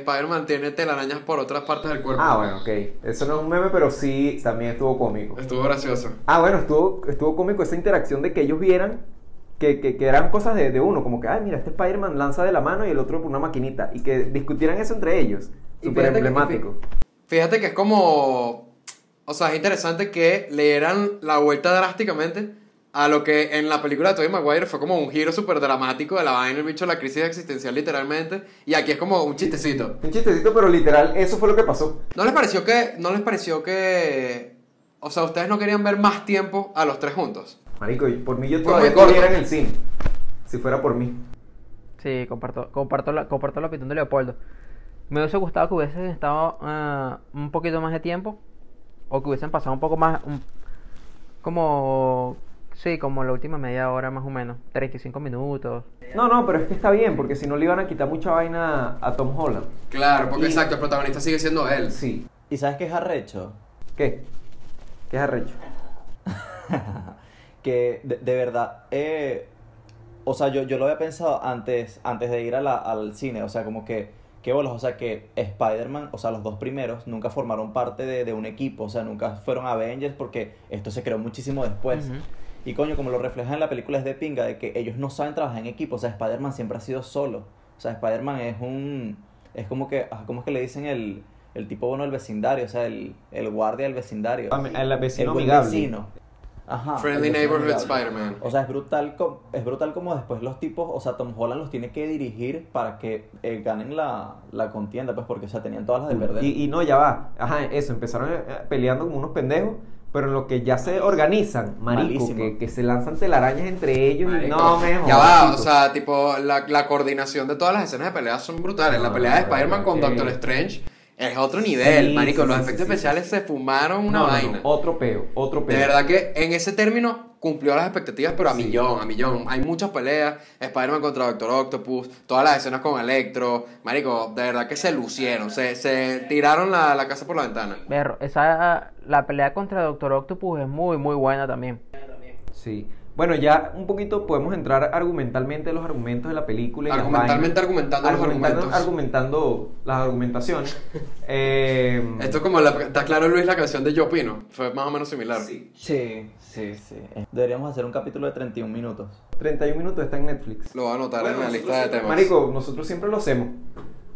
Spider-Man tiene telarañas por otras partes del cuerpo. Ah, bueno, ok. Eso no es un meme, pero sí también estuvo cómico. Estuvo gracioso. Ah, bueno, estuvo, estuvo cómico esa interacción de que ellos vieran que, que, que eran cosas de, de uno, como que, ay, mira, este Spider-Man lanza de la mano y el otro por una maquinita, y que discutieran eso entre ellos. Súper fíjate que- emblemático. Fíjate que es como. O sea, es interesante que le dieran la vuelta drásticamente a lo que en la película de Tobey Maguire fue como un giro súper dramático de la vaina, el bicho, la crisis existencial literalmente. Y aquí es como un chistecito. Un chistecito, pero literal, eso fue lo que pasó. ¿No les pareció que. No les pareció que. O sea, ustedes no querían ver más tiempo a los tres juntos? Marico, por mí yo todavía estuviera en el cine. Si fuera por mí. Sí, comparto, comparto, la, comparto la opinión de Leopoldo. Me hubiese gustado que hubiesen estado ah, un poquito más de tiempo. O que hubiesen pasado un poco más. un- como. Sí, como la última media hora más o menos. 35 minutos. No, no, pero es que está bien, porque si no le iban a quitar mucha vaina a Tom Holland. Claro, porque Y- exacto, el protagonista sigue siendo él. Sí. ¿Y sabes qué es arrecho? ¿Qué? ¿Qué es arrecho? que de, de verdad, eh, o sea, yo, yo lo había pensado antes, antes de ir a la- al cine, o sea, como que, qué bolas, o sea, que Spider-Man, o sea, los dos primeros nunca formaron parte de, de un equipo, o sea, nunca fueron Avengers porque esto se creó muchísimo después. Y coño, como lo reflejan en la película es de pinga, de que ellos no saben trabajar en equipo, o sea, Spider-Man siempre ha sido solo, o sea, Spider-Man es un, es como que, ah, ¿cómo es que le dicen el, el tipo bueno del vecindario, o sea, el, el guardia del vecindario? Am- el vecino buen amigable. vecino. Ajá. Friendly Neighborhood. Spider-Man. O sea, es brutal, es brutal como después los tipos, o sea, Tom Holland los tiene que dirigir para que eh, ganen la, la contienda, pues porque, o sea, tenían todas las de perder. Y, y no, ya va. Ajá, eso, empezaron eh, peleando como unos pendejos, Pero en lo que ya se organizan, marico, que, que se lanzan telarañas entre ellos y no me Ya va, o sea, tipo, la, la coordinación de todas las escenas de pelea son brutales. La No, pelea de Spider-Man no, con Doctor Strange es otro nivel, Sí, marico. sí, los sí, efectos sí, especiales se fumaron una No, no, no, vaina. otro peo, otro peo. De verdad que en ese término cumplió las expectativas, pero a Sí. millón, a millón. Hay muchas peleas, Spider-Man contra Doctor Octopus, todas las escenas con Electro. Marico, de verdad que se lucieron, se, se tiraron la, la casa por la ventana. Berro, esa, la pelea contra Doctor Octopus es muy, muy buena también. Sí. Bueno, ya un poquito podemos entrar argumentalmente en los argumentos de la película. y Argumentalmente argumentando los argumentos. Argumentando las argumentaciones. Eh, Esto es como, la, está claro Luis, la canción de Yo Opino, fue más o menos similar. Sí, sí, sí. Deberíamos hacer un capítulo de 31 minutos. 31 minutos está en Netflix. Lo voy a anotar Bueno, en la lista de temas. Marico, nosotros siempre lo hacemos.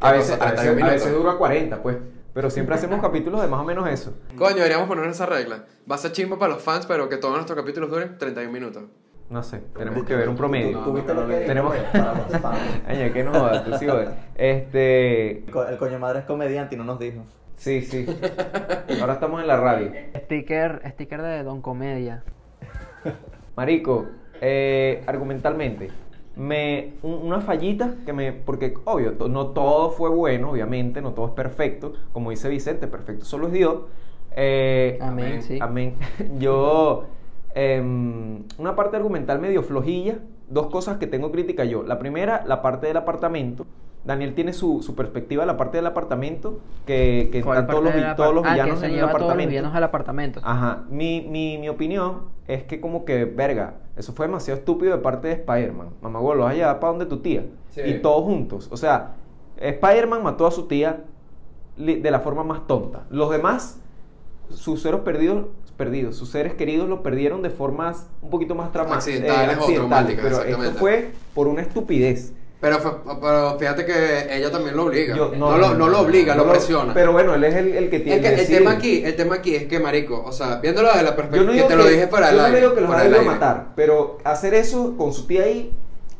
¿Qué A veces, a, 31 veces, a veces dura 40, pues. Pero siempre hacemos capítulos de más o menos eso. Coño, deberíamos poner esa regla. Va a ser chimbo para los fans, pero que todos nuestros capítulos duren 31 minutos. No sé, tenemos que ver un promedio. ¿Tú viste lo que Tenemos- para los fans? Ay, que no jodas, tú sí jodes. Este. El coño madre es comediante y no nos dijo. Sí, sí. Ahora estamos en la radio. Sticker, sticker de Don Comedia. Marico, eh, argumentalmente, me un- una fallita que me. Porque, obvio, to- no todo fue bueno, obviamente, no todo es perfecto. Como dice Vicente, perfecto solo es Dios. Eh, Amén, Amén. sí. Amén. Yo, em, una parte argumental medio flojilla, dos cosas que tengo crítica yo. La primera, la parte del apartamento. Daniel tiene su, su perspectiva de la parte del apartamento, que, que ¿Cuál están todos los, todos los ah, villanos que se en el lleva todos los apartamento. villanos al apartamento. Ajá, mi, mi, mi opinión es que como que, verga, eso fue demasiado estúpido de parte de Spider-Man. Mamá, lo vas a llevar para donde tu tía. Sí. Y todos juntos. O sea, Spider-Man mató a su tía de la forma más tonta. Los demás, sus seres perdidos, perdidos, sus seres queridos los perdieron de formas un poquito más trama- Accidentales o traumáticas, Pero esto fue por una estupidez. Pero, pero fíjate que ella también lo obliga. Yo- no, lo, no lo obliga, no lo presiona. Pero bueno, él es el, el que tiene es que el tema aquí, el tema aquí es que, marico, o sea, viéndolo desde la perspectiva, que te que, lo dije para el yo no digo que los a matar, pero hacer eso con su tía ahí,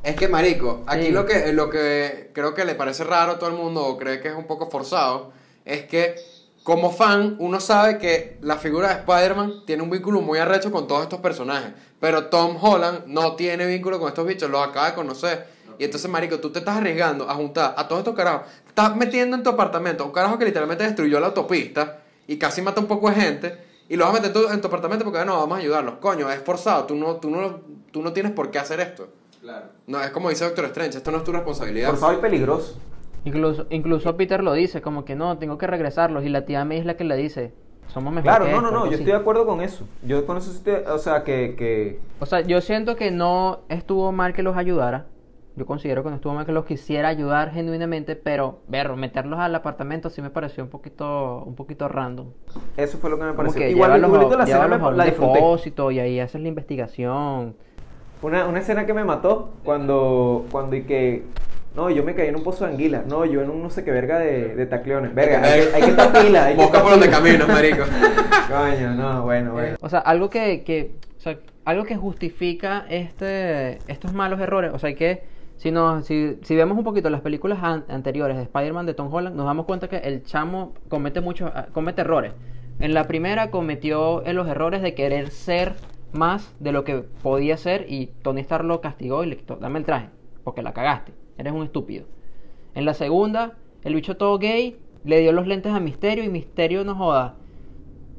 Es que, marico, aquí Sí. lo que lo que creo que le parece raro a todo el mundo o cree que es un poco forzado es que como fan uno sabe que la figura de Spider-Man tiene un vínculo muy arrecho con todos estos personajes, pero Tom Holland no tiene vínculo con estos bichos, los acaba de conocer. Y entonces, marico, tú te estás arriesgando a juntar a todos estos carajos. Estás metiendo en tu apartamento a un carajo que literalmente destruyó la autopista y casi mata un poco de gente. Y lo vas a meter tú en tu apartamento porque, no, vamos a ayudarlos. Coño, es forzado. Tú no, tú no, tú no tienes por qué hacer esto. No, es como dice Doctor Strange, esto no es tu responsabilidad. forzado y peligroso. Incluso, incluso Peter lo dice, como que no, tengo que regresarlos. Y la tía May es la que le dice, somos mejor Claro, que no, no, esto", no, yo estoy de acuerdo con eso. Yo con eso sí estoy, o sea, que, que O sea, yo siento que no estuvo mal que los ayudara. Yo considero que no estuvo mal que los quisiera ayudar genuinamente, pero, ver, meterlos al apartamento sí me pareció un poquito, un poquito random. eso fue lo que me pareció. que Igual, a, la escena me- la depósito y ahí haces la investigación. Una, una escena que me mató cuando, cuando y que, no, yo me caí en un pozo de anguilas, no, yo en un no sé qué verga de, de tacleones. Verga, hay, que- hay que estar pila, hay Busca por donde caminas, marico. Coño, no, bueno, bueno. O sea, algo que, que o sea, algo que justifica este, estos malos errores. O sea, que si, nos, si, si vemos un poquito las películas an- anteriores de Spider-Man de Tom Holland, nos damos cuenta que el chamo comete muchos ah, comete errores. En la primera cometió eh, los errores de querer ser más de lo que podía ser y Tony Stark lo castigó y le quitó, dame el traje, porque la cagaste, eres un estúpido. En la segunda, el bicho todo gay le dio los lentes a Misterio y Misterio no joda,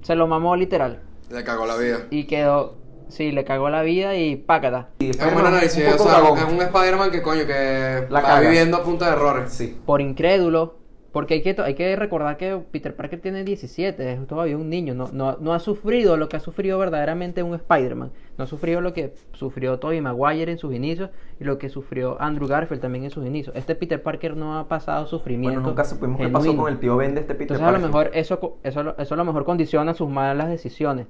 se lo mamó literal. Le cagó la vida. Y quedó, sí, le cagó la vida y pácata. Y Es un análisis, un o sea, cagón. es un Spider-Man que coño, que La va caga. viviendo a punta de errores. Sí. Por incrédulo, porque hay que, hay que recordar que Peter Parker tiene 17, es todavía un niño, no, no, no ha sufrido lo que ha sufrido verdaderamente un Spider-Man, no ha sufrido lo que sufrió Tobey Maguire en sus inicios y lo que sufrió Andrew Garfield también en sus inicios. Este Peter Parker no ha pasado sufrimiento. Bueno, nunca supimos qué pasó con el tío Ben de este Peter Entonces a lo Parker. mejor eso, eso, eso a lo mejor condiciona sus malas decisiones.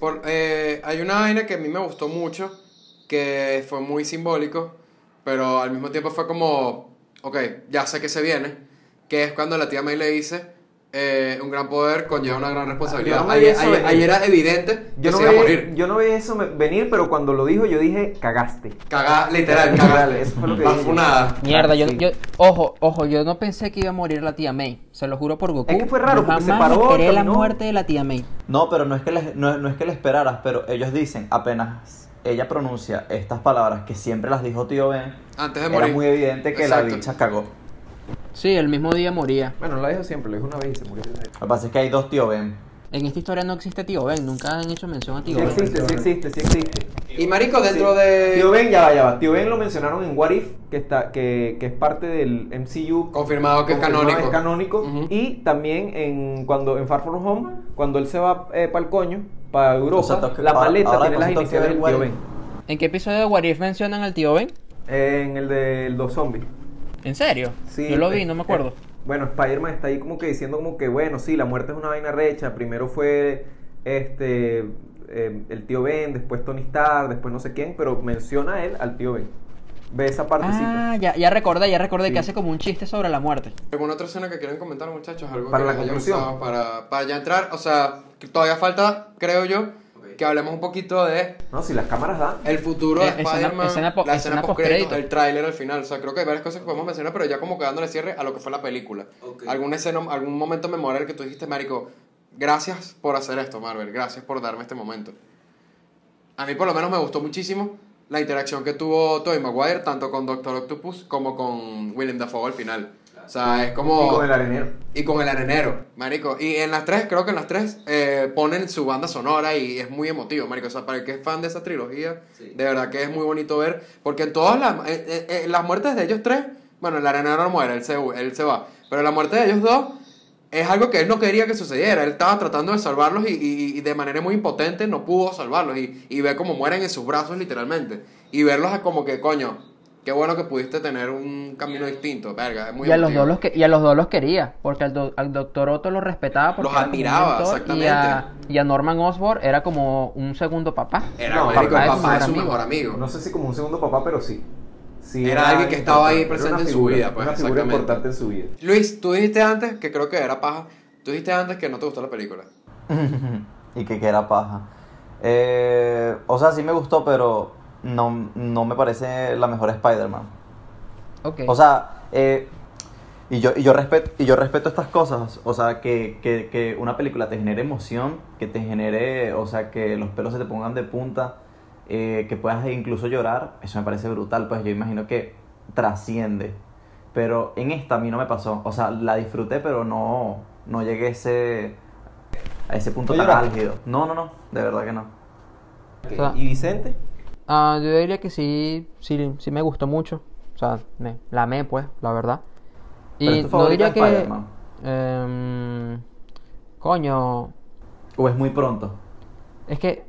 Por, eh, hay una vaina que a mí me gustó mucho, que fue muy simbólico, pero al mismo tiempo fue como, ok, ya sé que se viene, que es cuando la tía May le dice, eh, un gran poder conlleva una gran responsabilidad. Yo no ahí- venir. ahí era evidente que Yo no, se iba a morir. yo no veía eso venir, pero cuando lo dijo yo dije, cagaste. Cagá, literal, cagá. eso fue lo que La dije. Mierda, yo, yo, ojo, ojo, yo no pensé que iba a morir la tía May, se lo juro por Goku. Es que fue raro, porque se paró, esperé la muerte de la tía May. No, pero no es que le, no, no es que le esperaras, pero ellos dicen, apenas ella pronuncia estas palabras que siempre las dijo tío Ben, Antes de era morir. muy evidente que la Exacto. bicha cagó. Sí, el mismo día moría. Bueno, no la dijo siempre, lo dijo una vez y se murió. Lo que pasa es que hay dos tío Ben. En esta historia no existe tío Ben, nunca han hecho mención a tío Sí Ben. existe, sí existe, sí existe. Y marico, dentro Sí. de... Tío Ben, ya va, ya va. Tío Ben lo mencionaron en What If, que, está, que, que es parte del MCU. Confirmado que es confirmado canónico. Es canónico. Ujú. Y también en, cuando, en Far From Home, cuando él se va para el coño, para Europa, O sea, toca- la maleta ahora tiene las iniciales del tío Ben. ¿En qué episodio de What If mencionan al tío Ben? En el de los zombies. ¿En serio? Sí, Yo lo vi, no me acuerdo. eh, bueno, Spider-Man está ahí como que diciendo como que, bueno, sí, la muerte es una vaina recha. Primero fue este eh, el tío Ben, después Tony Stark, después no sé quién, pero menciona a él al tío Ben. Ve esa partecita. Ah, ya, ya recordé, ya recordé Sí. que hace como un chiste sobre la muerte. ¿Alguna otra escena que quieran comentar, muchachos? Algo Para que la conclusión. para, para ya entrar. O sea, que todavía falta, creo yo, que hablemos un poquito de No, si las cámaras dan. el futuro de Eh, escena- Spider-Man, escena po- la escena escena post-crédito, postcrédito. el tráiler al final. O sea, creo que hay varias cosas que podemos mencionar, pero ya como que dándole cierre a lo que fue la película. Alguna escena, algún momento memorable que tú dijiste, Marico, gracias por hacer esto, Marvel, gracias por darme este momento. A mí por lo menos me gustó muchísimo la interacción que tuvo Tobey Maguire, tanto con Doctor Octopus como con Willem Dafoe al final. O sea, es como... Y con el arenero. Y con el arenero, marico. Y en las tres, creo que en las tres eh, ponen su banda sonora y es muy emotivo, marico. O sea, para el que es fan de esa trilogía, de verdad que es muy bonito ver. Porque en todas las, eh, eh, eh, las muertes de ellos tres, bueno, el arenero no muere, él se, él se va. Pero la muerte de ellos dos es algo que él no quería que sucediera. Él estaba tratando de salvarlos y, y- y de manera muy impotente no pudo salvarlos. Y, y ver cómo mueren en sus brazos, literalmente. Y verlos como que, coño, qué bueno que pudiste tener un camino distinto, verga. Es muy y, a los dos los que, y a los dos los quería, porque al, do- al doctor Otto lo respetaba. Porque Los admiraba, mentor, exactamente. Y a, y a Norman Osborn era como un segundo papá. Era No, papá papá es su mejor mejor amigo. No sé si como un segundo papá, pero sí. Sí, Era alguien que estaba ahí presente en su figura, vida, pues, Una figura exactamente. importante en su vida. Luis, tú dijiste antes, que creo que era paja, tú dijiste antes que no te gustó la película. y que, que era paja. Eh, o sea, sí me gustó, pero no, no me parece la mejor Spider-Man. Ok. O sea, eh, y, yo, y, yo respeto, y yo respeto estas cosas. O sea, que, que, que una película te genere emoción, que te genere, o sea, que los pelos se te pongan de punta, eh, que puedas incluso llorar. Eso me parece brutal, pues yo imagino que trasciende. Pero en esta a mí no me pasó. O sea, la disfruté, pero no, no llegué a ese, a ese punto ¿No tan álgido. No, no, no, de verdad que no. Ok, O sea- ¿Y Vicente? Ah, yo diría que sí, sí, sí me gustó mucho. O sea, me, la amé, pues, la verdad. Y no diría que... Em, coño, O es muy pronto. es que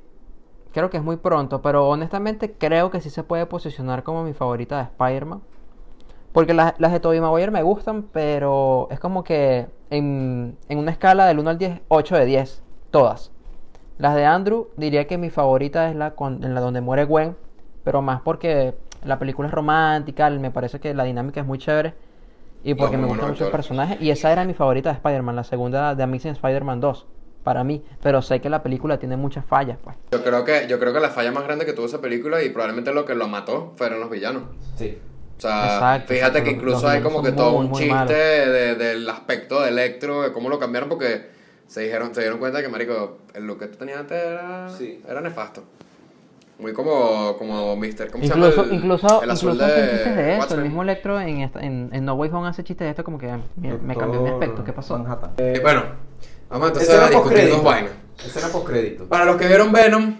creo que es muy pronto, pero honestamente creo que sí se puede posicionar como mi favorita de Spider-Man. Porque las, las de Tobey Maguire me gustan, pero es como que en, en una escala del 1 al 10, 8 de 10, todas. Las de Andrew diría que mi favorita es la con- en la donde muere Gwen, pero más porque la película es romántica, me parece que la dinámica es muy chévere y porque me gustan mucho el personaje. Y esa era mi favorita de Spider-Man, la segunda de Amazing Spider-Man 2, para mí. Pero sé que la película tiene muchas fallas, pues. Yo creo que, yo creo que la falla más grande que tuvo esa película y probablemente lo que lo mató fueron los villanos. Sí. O sea, Exacto, fíjate exacto, que incluso los hay como que todo muy, un muy chiste de- del aspecto de Electro, de cómo lo cambiaron porque se dijeron, se dieron cuenta que marico, el look que tú tenías antes era, Sí. era nefasto. Muy como, como Mister, ¿cómo se llama? El- incluso, el azul incluso de chistes de esto. Watchmen. El mismo Electro en, esta- en, en No Way Home hace chistes de esto como que me, me cambió mi aspecto. ¿Qué pasó? Manhattan. Eh, bueno, vamos entonces a discutir dos postcrédito. vainas. Esa era postcrédito. Para los que vieron Venom,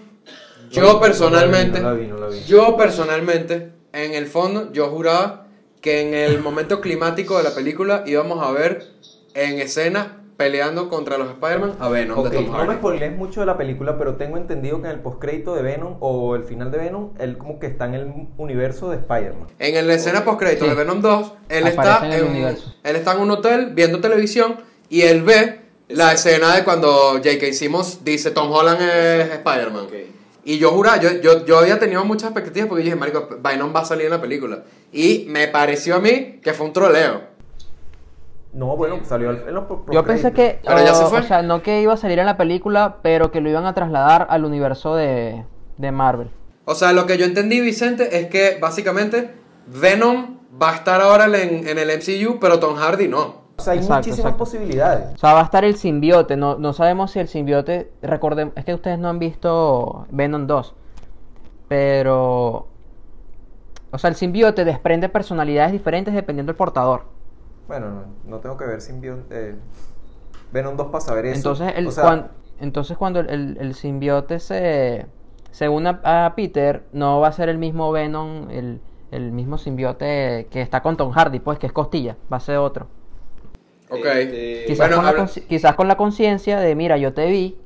yo No, personalmente, no la vi, no la vi. yo personalmente, en el fondo, yo juraba que en el momento climático de la película íbamos a ver en escena peleando contra los Spider-Man a Venom Ok, de Tom no me Hardy. spoilees mucho de la película, pero tengo entendido que en el postcrédito de Venom o el final de Venom, él como que está en el universo de Spider-Man. En la escena postcrédito Sí. de Venom 2, él Aparece está, en en, él está en un hotel viendo televisión y él ve la escena de cuando J.K. Simmons dice Tom Holland es Spider-Man. Y yo juraba, yo, yo, yo había tenido muchas expectativas porque dije, marico, Venom va a salir en la película. Y me pareció a mí que fue un troleo. No, bueno, salió al- en los pro- Yo pensé que, Pero ya se o- fue. o sea, no que iba a salir en la película, pero que lo iban a trasladar al universo de, de Marvel. O sea, lo que yo entendí, Vicente, es que básicamente Venom va a estar ahora en, en el MCU, pero Tom Hardy no. O sea, hay Exacto, muchísimas exacto. posibilidades. O sea, va a estar el simbiote. No, no sabemos si el simbiote. Recordemos, es que ustedes no han visto Venom 2. Pero. O sea, el simbiote desprende personalidades diferentes dependiendo del portador. Bueno, no, no tengo que ver Symbiont, eh, Venom 2 para saber eso. Entonces, el, O sea, cuan- entonces cuando el, el- el simbiote se, se une a, a Peter, no va a ser el mismo Venom, el, el mismo simbiote que está con Tom Hardy, pues que es costilla, va a ser otro. Ok. Este, Quizás, Bueno, con la habla- consci- quizás con la conciencia de, mira, yo te vi,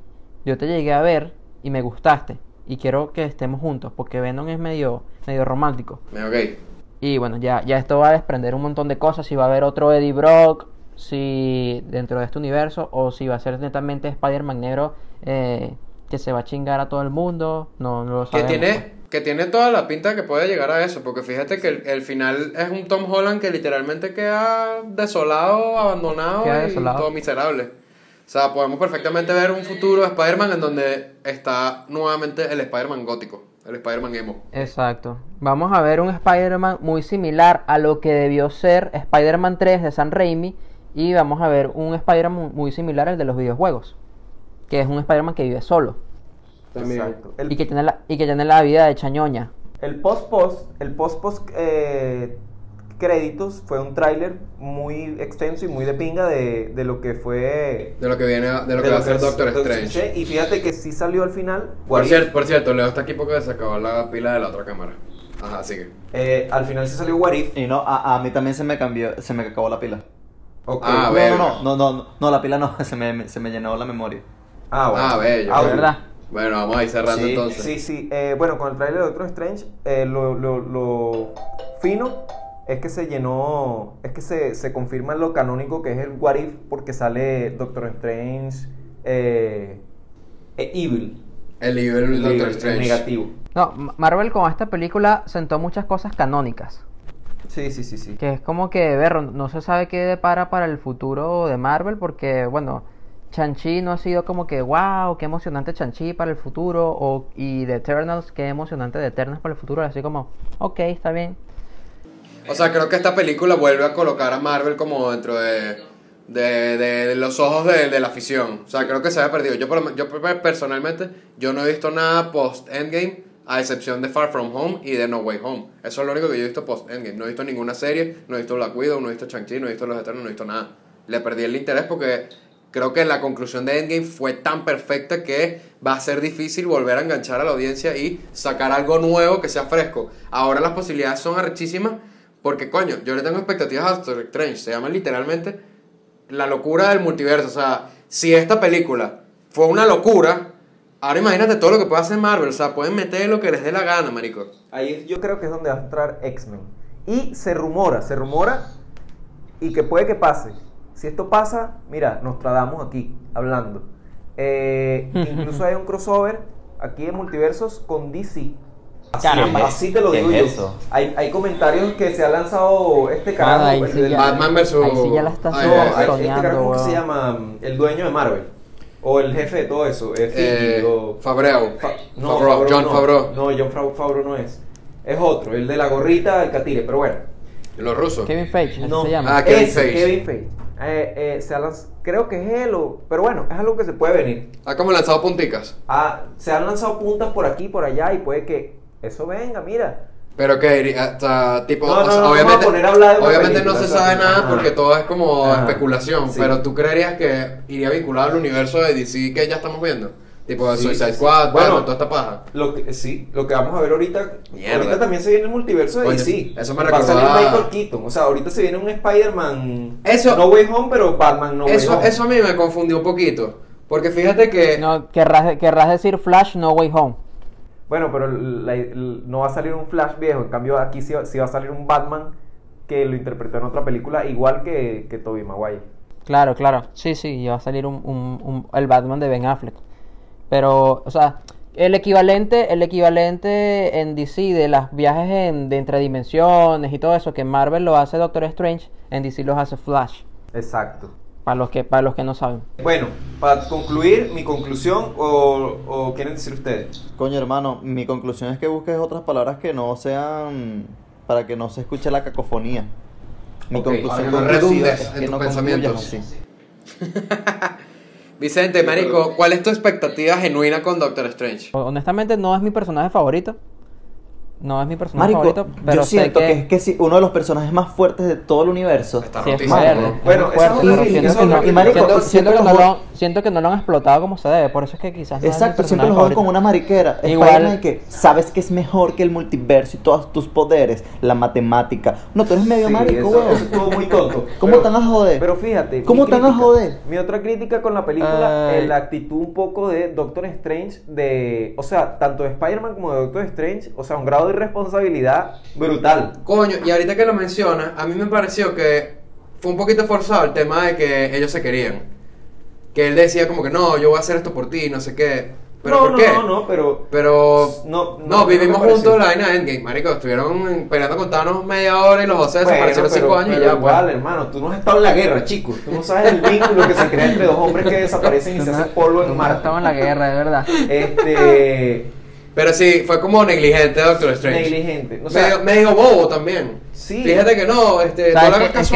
yo te llegué a ver y me gustaste y quiero que estemos juntos, porque Venom es medio, medio romántico. Ok. Y bueno, ya, ya esto va a desprender un montón de cosas. Si va a haber otro Eddie Brock, si dentro de este universo, o si va a ser netamente Spider-Man negro eh, que se va a chingar a todo el mundo. No, no lo Que sabemos. pues. tiene, que tiene toda la pinta que puede llegar a eso, porque fíjate que el, el final es un Tom Holland que literalmente queda desolado, abandonado Queda y desolado. todo miserable. O sea, podemos perfectamente ver un futuro de Spider-Man en donde está nuevamente el Spider-Man gótico, el Spider-Man emo. Exacto. Vamos a ver un Spider-Man muy similar a lo que debió ser Spider-Man 3 de San Raimi. Y vamos a ver un Spider-Man muy similar al de los videojuegos. Que es un Spider-Man que vive solo. Exacto. El, Y que tiene la, y que tiene la vida de chañoña. el post-post, el post-post eh, créditos fue un tráiler muy extenso y muy de pinga de, de lo que fue... De lo que viene, de lo que va a ser Doctor Strange. Y fíjate que sí salió al final. Por cierto, por cierto, Leo está aquí porque se acabó la pila de la otra cámara. Ajá, sigue. Eh, al final sí salió What If. Y no, a, a mí también se me cambió, se me acabó la pila. Ok. Ah, no, no, no, no, no, no, la pila no, se me, se me llenó la memoria. Ah, bueno. Ah, bello. Ah, ¿De verdad? Bueno, vamos a ir cerrando Sí, entonces. Sí, sí. Eh, bueno, con el trailer de Doctor Strange, eh, lo, lo- lo fino es que se llenó, es que se, se confirma lo canónico que es el What If porque sale Doctor Strange eh, eh, Evil. El nivel del el Doctor el Strange. negativo. No, Marvel con esta película sentó muchas cosas canónicas. Sí, sí, sí, sí. Que es como que, ver, no se sabe qué depara para el futuro de Marvel porque, bueno, Chanchi no ha sido como que, wow, qué emocionante Chanchi para el futuro. O, y The Eternals, qué emocionante The Eternals para el futuro. Así como, ok, está bien. O sea, creo que esta película vuelve a colocar a Marvel como dentro de, de, de- los ojos de, la afición. O sea, creo que se había perdido. Yo, por yo per- personalmente, yo no he visto nada post-Endgame, a excepción de Far From Home y de No Way Home. Eso es lo único que yo he visto post-Endgame. No he visto ninguna serie, no he visto Black Widow, no he visto Shang-Chi, no he visto Los Eternos, no he visto nada. Le perdí el interés porque creo que la conclusión de Endgame fue tan perfecta que va a ser difícil volver a enganchar a la audiencia y sacar algo nuevo que sea fresco. Ahora las posibilidades son arrechísimas porque, coño, yo le tengo expectativas a Doctor Strange. Se llama literalmente la locura del multiverso. O sea, si esta película fue una locura, ahora imagínate todo lo que puede hacer Marvel. O sea, pueden meter lo que les dé la gana, marico. Ahí yo creo que es donde va a entrar X-Men. Y se rumora, se rumora y que puede que pase. Si esto pasa, mira, nos tradamos aquí hablando. Eh, incluso hay un crossover aquí en multiversos con DC. Así, Caramba. así te lo ¿Qué digo es yo. eso? Hay, hay comentarios que se ha lanzado este carajo. ahí el sí del- ya- Batman versus- Ahí sí ya la estás Ay, no, este carajo ¿cómo que se llama el dueño de Marvel. O el jefe de todo eso. Feige, Eh, o- Favreau. Fa- no, Favreau, Favreau John no. Favreau. No, John Favreau, Favreau no es. Es otro, el de la gorrita, el catire, pero bueno. Los rusos. Kevin Feige, No, se llama. Ah, Kevin ese, Feige. Kevin Feige. Eh, eh, se ha lanz- creo que es él, o- pero bueno, es algo que se puede venir. Ha como lanzado punticas. Ah, se han lanzado puntas por aquí, por allá, y puede que eso venga, mira. Pero que sea, tipo, No, o no, sea, no, vamos obviamente, a poner a hablar de una obviamente película, no se sabe nada ajá. porque todo es como Ajá, especulación, sí. pero tú creerías que iría vinculado al universo de DC que ya estamos viendo, tipo Sí, Suicide sí, sí. Squad, Bueno, toda esta paja. Lo que, sí, lo que vamos a ver ahorita. Mierda. Ahorita también se viene el multiverso de DC. eso me Va a salir Michael Keaton. O sea, ahorita se viene un Spider-Man. Eso- No Way Home, pero Batman No Way Eso, Home. eso a mí me confundió un poquito, porque fíjate que No, querrás, querrás decir Flash No Way Home. Bueno, pero la- no va a salir un Flash viejo. En cambio, aquí sí, va- sí va a salir un Batman que lo interpretó en otra película, igual que, que Tobey Maguire. Claro, claro. Sí, sí, y va a salir un, un- un- el Batman de Ben Affleck. Pero, o sea, el equivalente, el equivalente en DC de los viajes en, de entre dimensiones y todo eso, que Marvel lo hace Doctor Strange, en DC los hace Flash. Exacto. Para los que, para los que no saben. Bueno, para concluir, mi conclusión, o, o quieren decir ustedes. Coño, hermano, mi conclusión es que busques otras palabras que no sean. para que no se escuche la cacofonía. Mi Ok, conclusión no redundes es en que tus no pensamientos. así. Vicente, marico, ¿cuál es tu expectativa genuina con Doctor Strange? Honestamente no es mi personaje favorito. No es mi personaje Marico, favorito, pero yo sé siento que... que, es que sí, uno de los personajes más fuertes de todo el universo. Está sí es es Bueno, es siento que es no- otra Y marico, siento- siempre siento que los no lo han- explotado como se debe, por eso es que quizás no es Exacto, siempre lo juegan con una mariquera. Igual- Spider-Man que sabes que es mejor que el multiverso y todos tus poderes, la matemática. No, tú eres medio Sí, marico, eso, eso estuvo muy tonto. ¿Cómo Pero- te van a joder? Pero fíjate. ¿Cómo van a joder? Mi otra crítica con la película es la actitud un poco de Doctor Strange, de. O sea, tanto de Spider-Man como de Doctor Strange, o sea, un grado de irresponsabilidad brutal. Coño, y ahorita que lo mencionas, a mí me pareció que fue un poquito forzado el tema de que ellos se querían. Que él decía como que no, yo voy a hacer esto por ti, no sé qué. ¿Pero no, por no, qué? no, no, pero. Pero No, no, no, no vivimos juntos la vaina de Endgame, marico, estuvieron peleando con Thanos media hora y los dos se Bueno, desaparecieron pero- cinco años y pero ya, pues. igual, hermano, tú no has estado en la guerra, chico. Tú no sabes el vínculo que se crea entre dos hombres que desaparecen y se hacen polvo en No Marte. estaba en la guerra, de verdad. Este. Pero sí, fue como negligente Doctor Strange. negligente. O sea, medio, medio bobo también. Sí. Fíjate que no, este, O sea, no le es, que, es,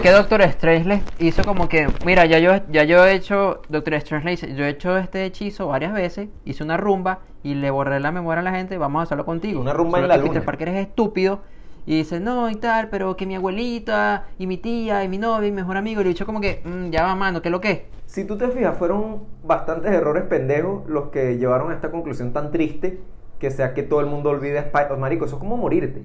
que, es Doctor Strange les hizo como que, mira, ya yo, ya yo he hecho, Doctor Strange le dice, yo he hecho este hechizo varias veces, hice una rumba y le borré la memoria a la gente, vamos a hacerlo contigo. Una rumba Solo en la que Peter luna. Parker es estúpido y dice, no, y tal, pero que mi abuelita, y mi tía, y mi novia, y mi mejor amigo, y le dicho como que, "Mm, ya va, mano, ¿qué es lo que? Si tú te fijas, fueron bastantes errores pendejos los que llevaron a esta conclusión tan triste que sea que todo el mundo olvide a Spider-Man. Marico, eso es como morirte.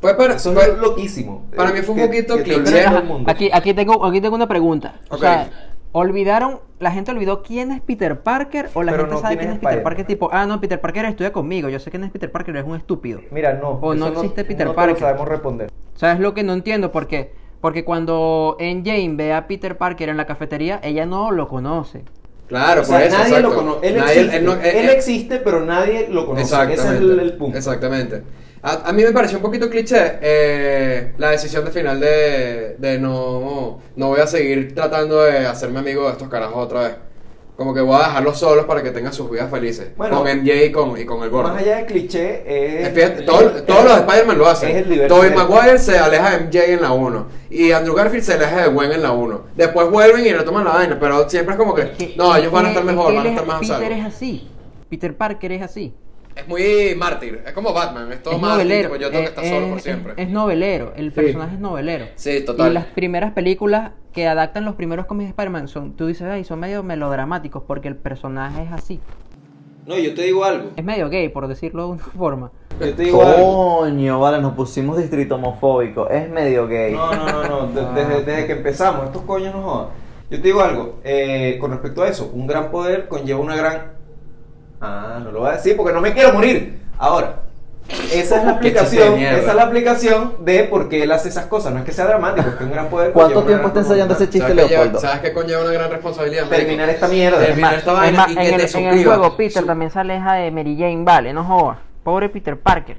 Fue para, Eso fue- es loquísimo. para mí fue un que- poquito cliché. aquí, aquí, tengo, aquí tengo una pregunta. O Ok. sea, ¿olvidaron, la gente olvidó quién es Peter Parker o la Pero gente no sabe quién es Peter. Parker? Tipo, ah, no, Peter Parker estudia conmigo, yo sé quién es Peter Parker, es un estúpido. Mira, no. O no existe Peter no te Parker. lo sabemos responder. O sea, es lo que no entiendo, porque porque cuando en Jane ve a Peter Parker en la cafetería, ella no lo conoce. Claro, O sea, por eso, nadie exacto. lo conoce. Él, Nadie- existe. él no- Él, eh, eh, existe, pero nadie lo conoce. Ese es el, el punto. Exactamente. A, a mí me pareció un poquito cliché eh, la decisión de final de, de no, no voy a seguir tratando de hacerme amigo de estos carajos otra vez. Como que voy a dejarlos solos para que tengan sus vidas felices. Bueno, con MJ y con, y con el gordo. Más allá de cliché, es. Fíjate, todo- todos los de Spider-Man lo hacen. Tobey Maguire se aleja de MJ en la 1. Y Andrew Garfield se aleja de Gwen en la 1. Después vuelven y retoman la vaina. Pero siempre es como que, no, ellos van a estar es mejor, van a estar es- más Peter es así. Peter Parker es así. Es muy mártir. Es como Batman. Es todo es más novelero. tipo, yo tengo que estar eh, solo es- por siempre. Es, es novelero. El Sí. personaje es novelero. Sí, total. Y las primeras películas que adaptan los primeros cómics de Spider-Man son, tú dices, ay, son medio melodramáticos porque el personaje es así. No, yo te digo algo. Es medio gay, por decirlo de una forma. Yo te digo algo. Coño, vale, nos pusimos distrito homofóbico. Es medio gay. No, no, no, no. de- Desde, desde que empezamos, estos coños no jodan. Yo te digo algo. eh, con respecto a eso, un gran poder conlleva una gran. Ah, no lo voy a decir porque no me quiero morir. Ahora, esa es la Qué aplicación. Esa es la aplicación de por qué él hace esas cosas. No es que sea dramático, es que un gran poder. ¿Cuánto tiempo está ensayando ese chiste, ¿Sabes que, lleva- Leopoldo? ¿Sabes que conlleva una gran responsabilidad? Terminar esta mierda. Terminar Es esta vaina y en, que el, te en el juego Peter también se aleja de Mary Jane, vale, no jodas. Pobre Peter Parker.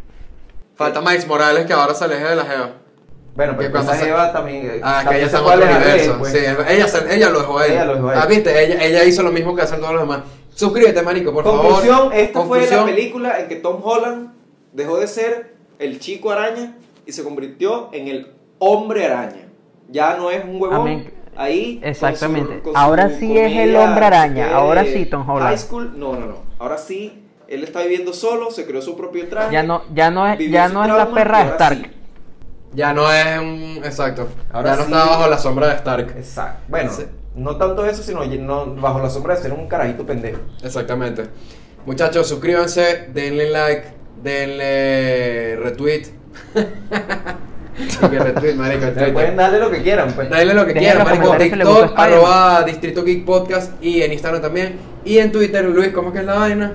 Falta Miles Morales que ahora se aleje de la Jeva. Bueno, Que pero cuando esa se- Eva también. eh, Ah, que ella se en de él, universo. pues. Sí, ella, ella lo dejó a él. Ella lo dejó a él. Ah, viste, ella, ella hizo lo mismo que hacen todos los demás. Suscríbete, marico, por Conclusión, favor. esta fue Conclusión. la película en que Tom Holland dejó de ser el chico araña y se convirtió en el hombre araña. Ya no es un huevón. Amén. Ahí. con Exactamente. con Ahora sí es el hombre araña. eh, Ahora sí, Tom Holland. High School. No, no, no. Ahora sí, él está viviendo solo, se creó su propio traje. Ya no, ya no es, ya no es la perra de Stark. sí. Ya no es un. Exacto. Ahora ya no sí. está bajo la sombra de Stark. Exacto. Bueno, Sí. No tanto eso, sino no, bajo la sombra de ser un carajito pendejo. Exactamente. Muchachos, suscríbanse, denle like, denle retweet. y que retweet, marico, en Le Twitter. pueden darle lo que quieran, pues. Dale lo que Dejen quieran, marico. TikTok, arroba Distrito Geek Podcast y en Instagram también. Y en Twitter, Luis, ¿cómo es que es la vaina?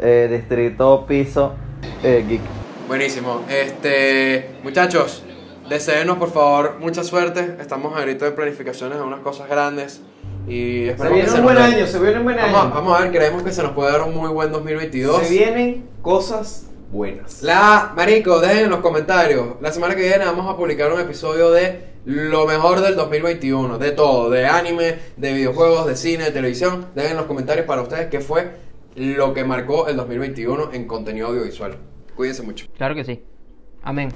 Eh, distrito piso eh, geek. Buenísimo. Este, muchachos, deseenos por favor mucha suerte. Estamos ahorita en planificaciones de unas cosas grandes. Y Se viene que un se buen año, se viene un buen año. Vamos, vamos a ver, creemos que se nos puede dar un muy buen 2022. Se vienen cosas buenas. La, marico, dejen en los comentarios. La semana que viene vamos a publicar un episodio de lo mejor del 2021, de todo, de anime, de videojuegos, de cine, de televisión. Dejen en los comentarios para ustedes qué fue lo que marcó el 2021 en contenido audiovisual. Cuídense mucho. Claro que sí. Amén.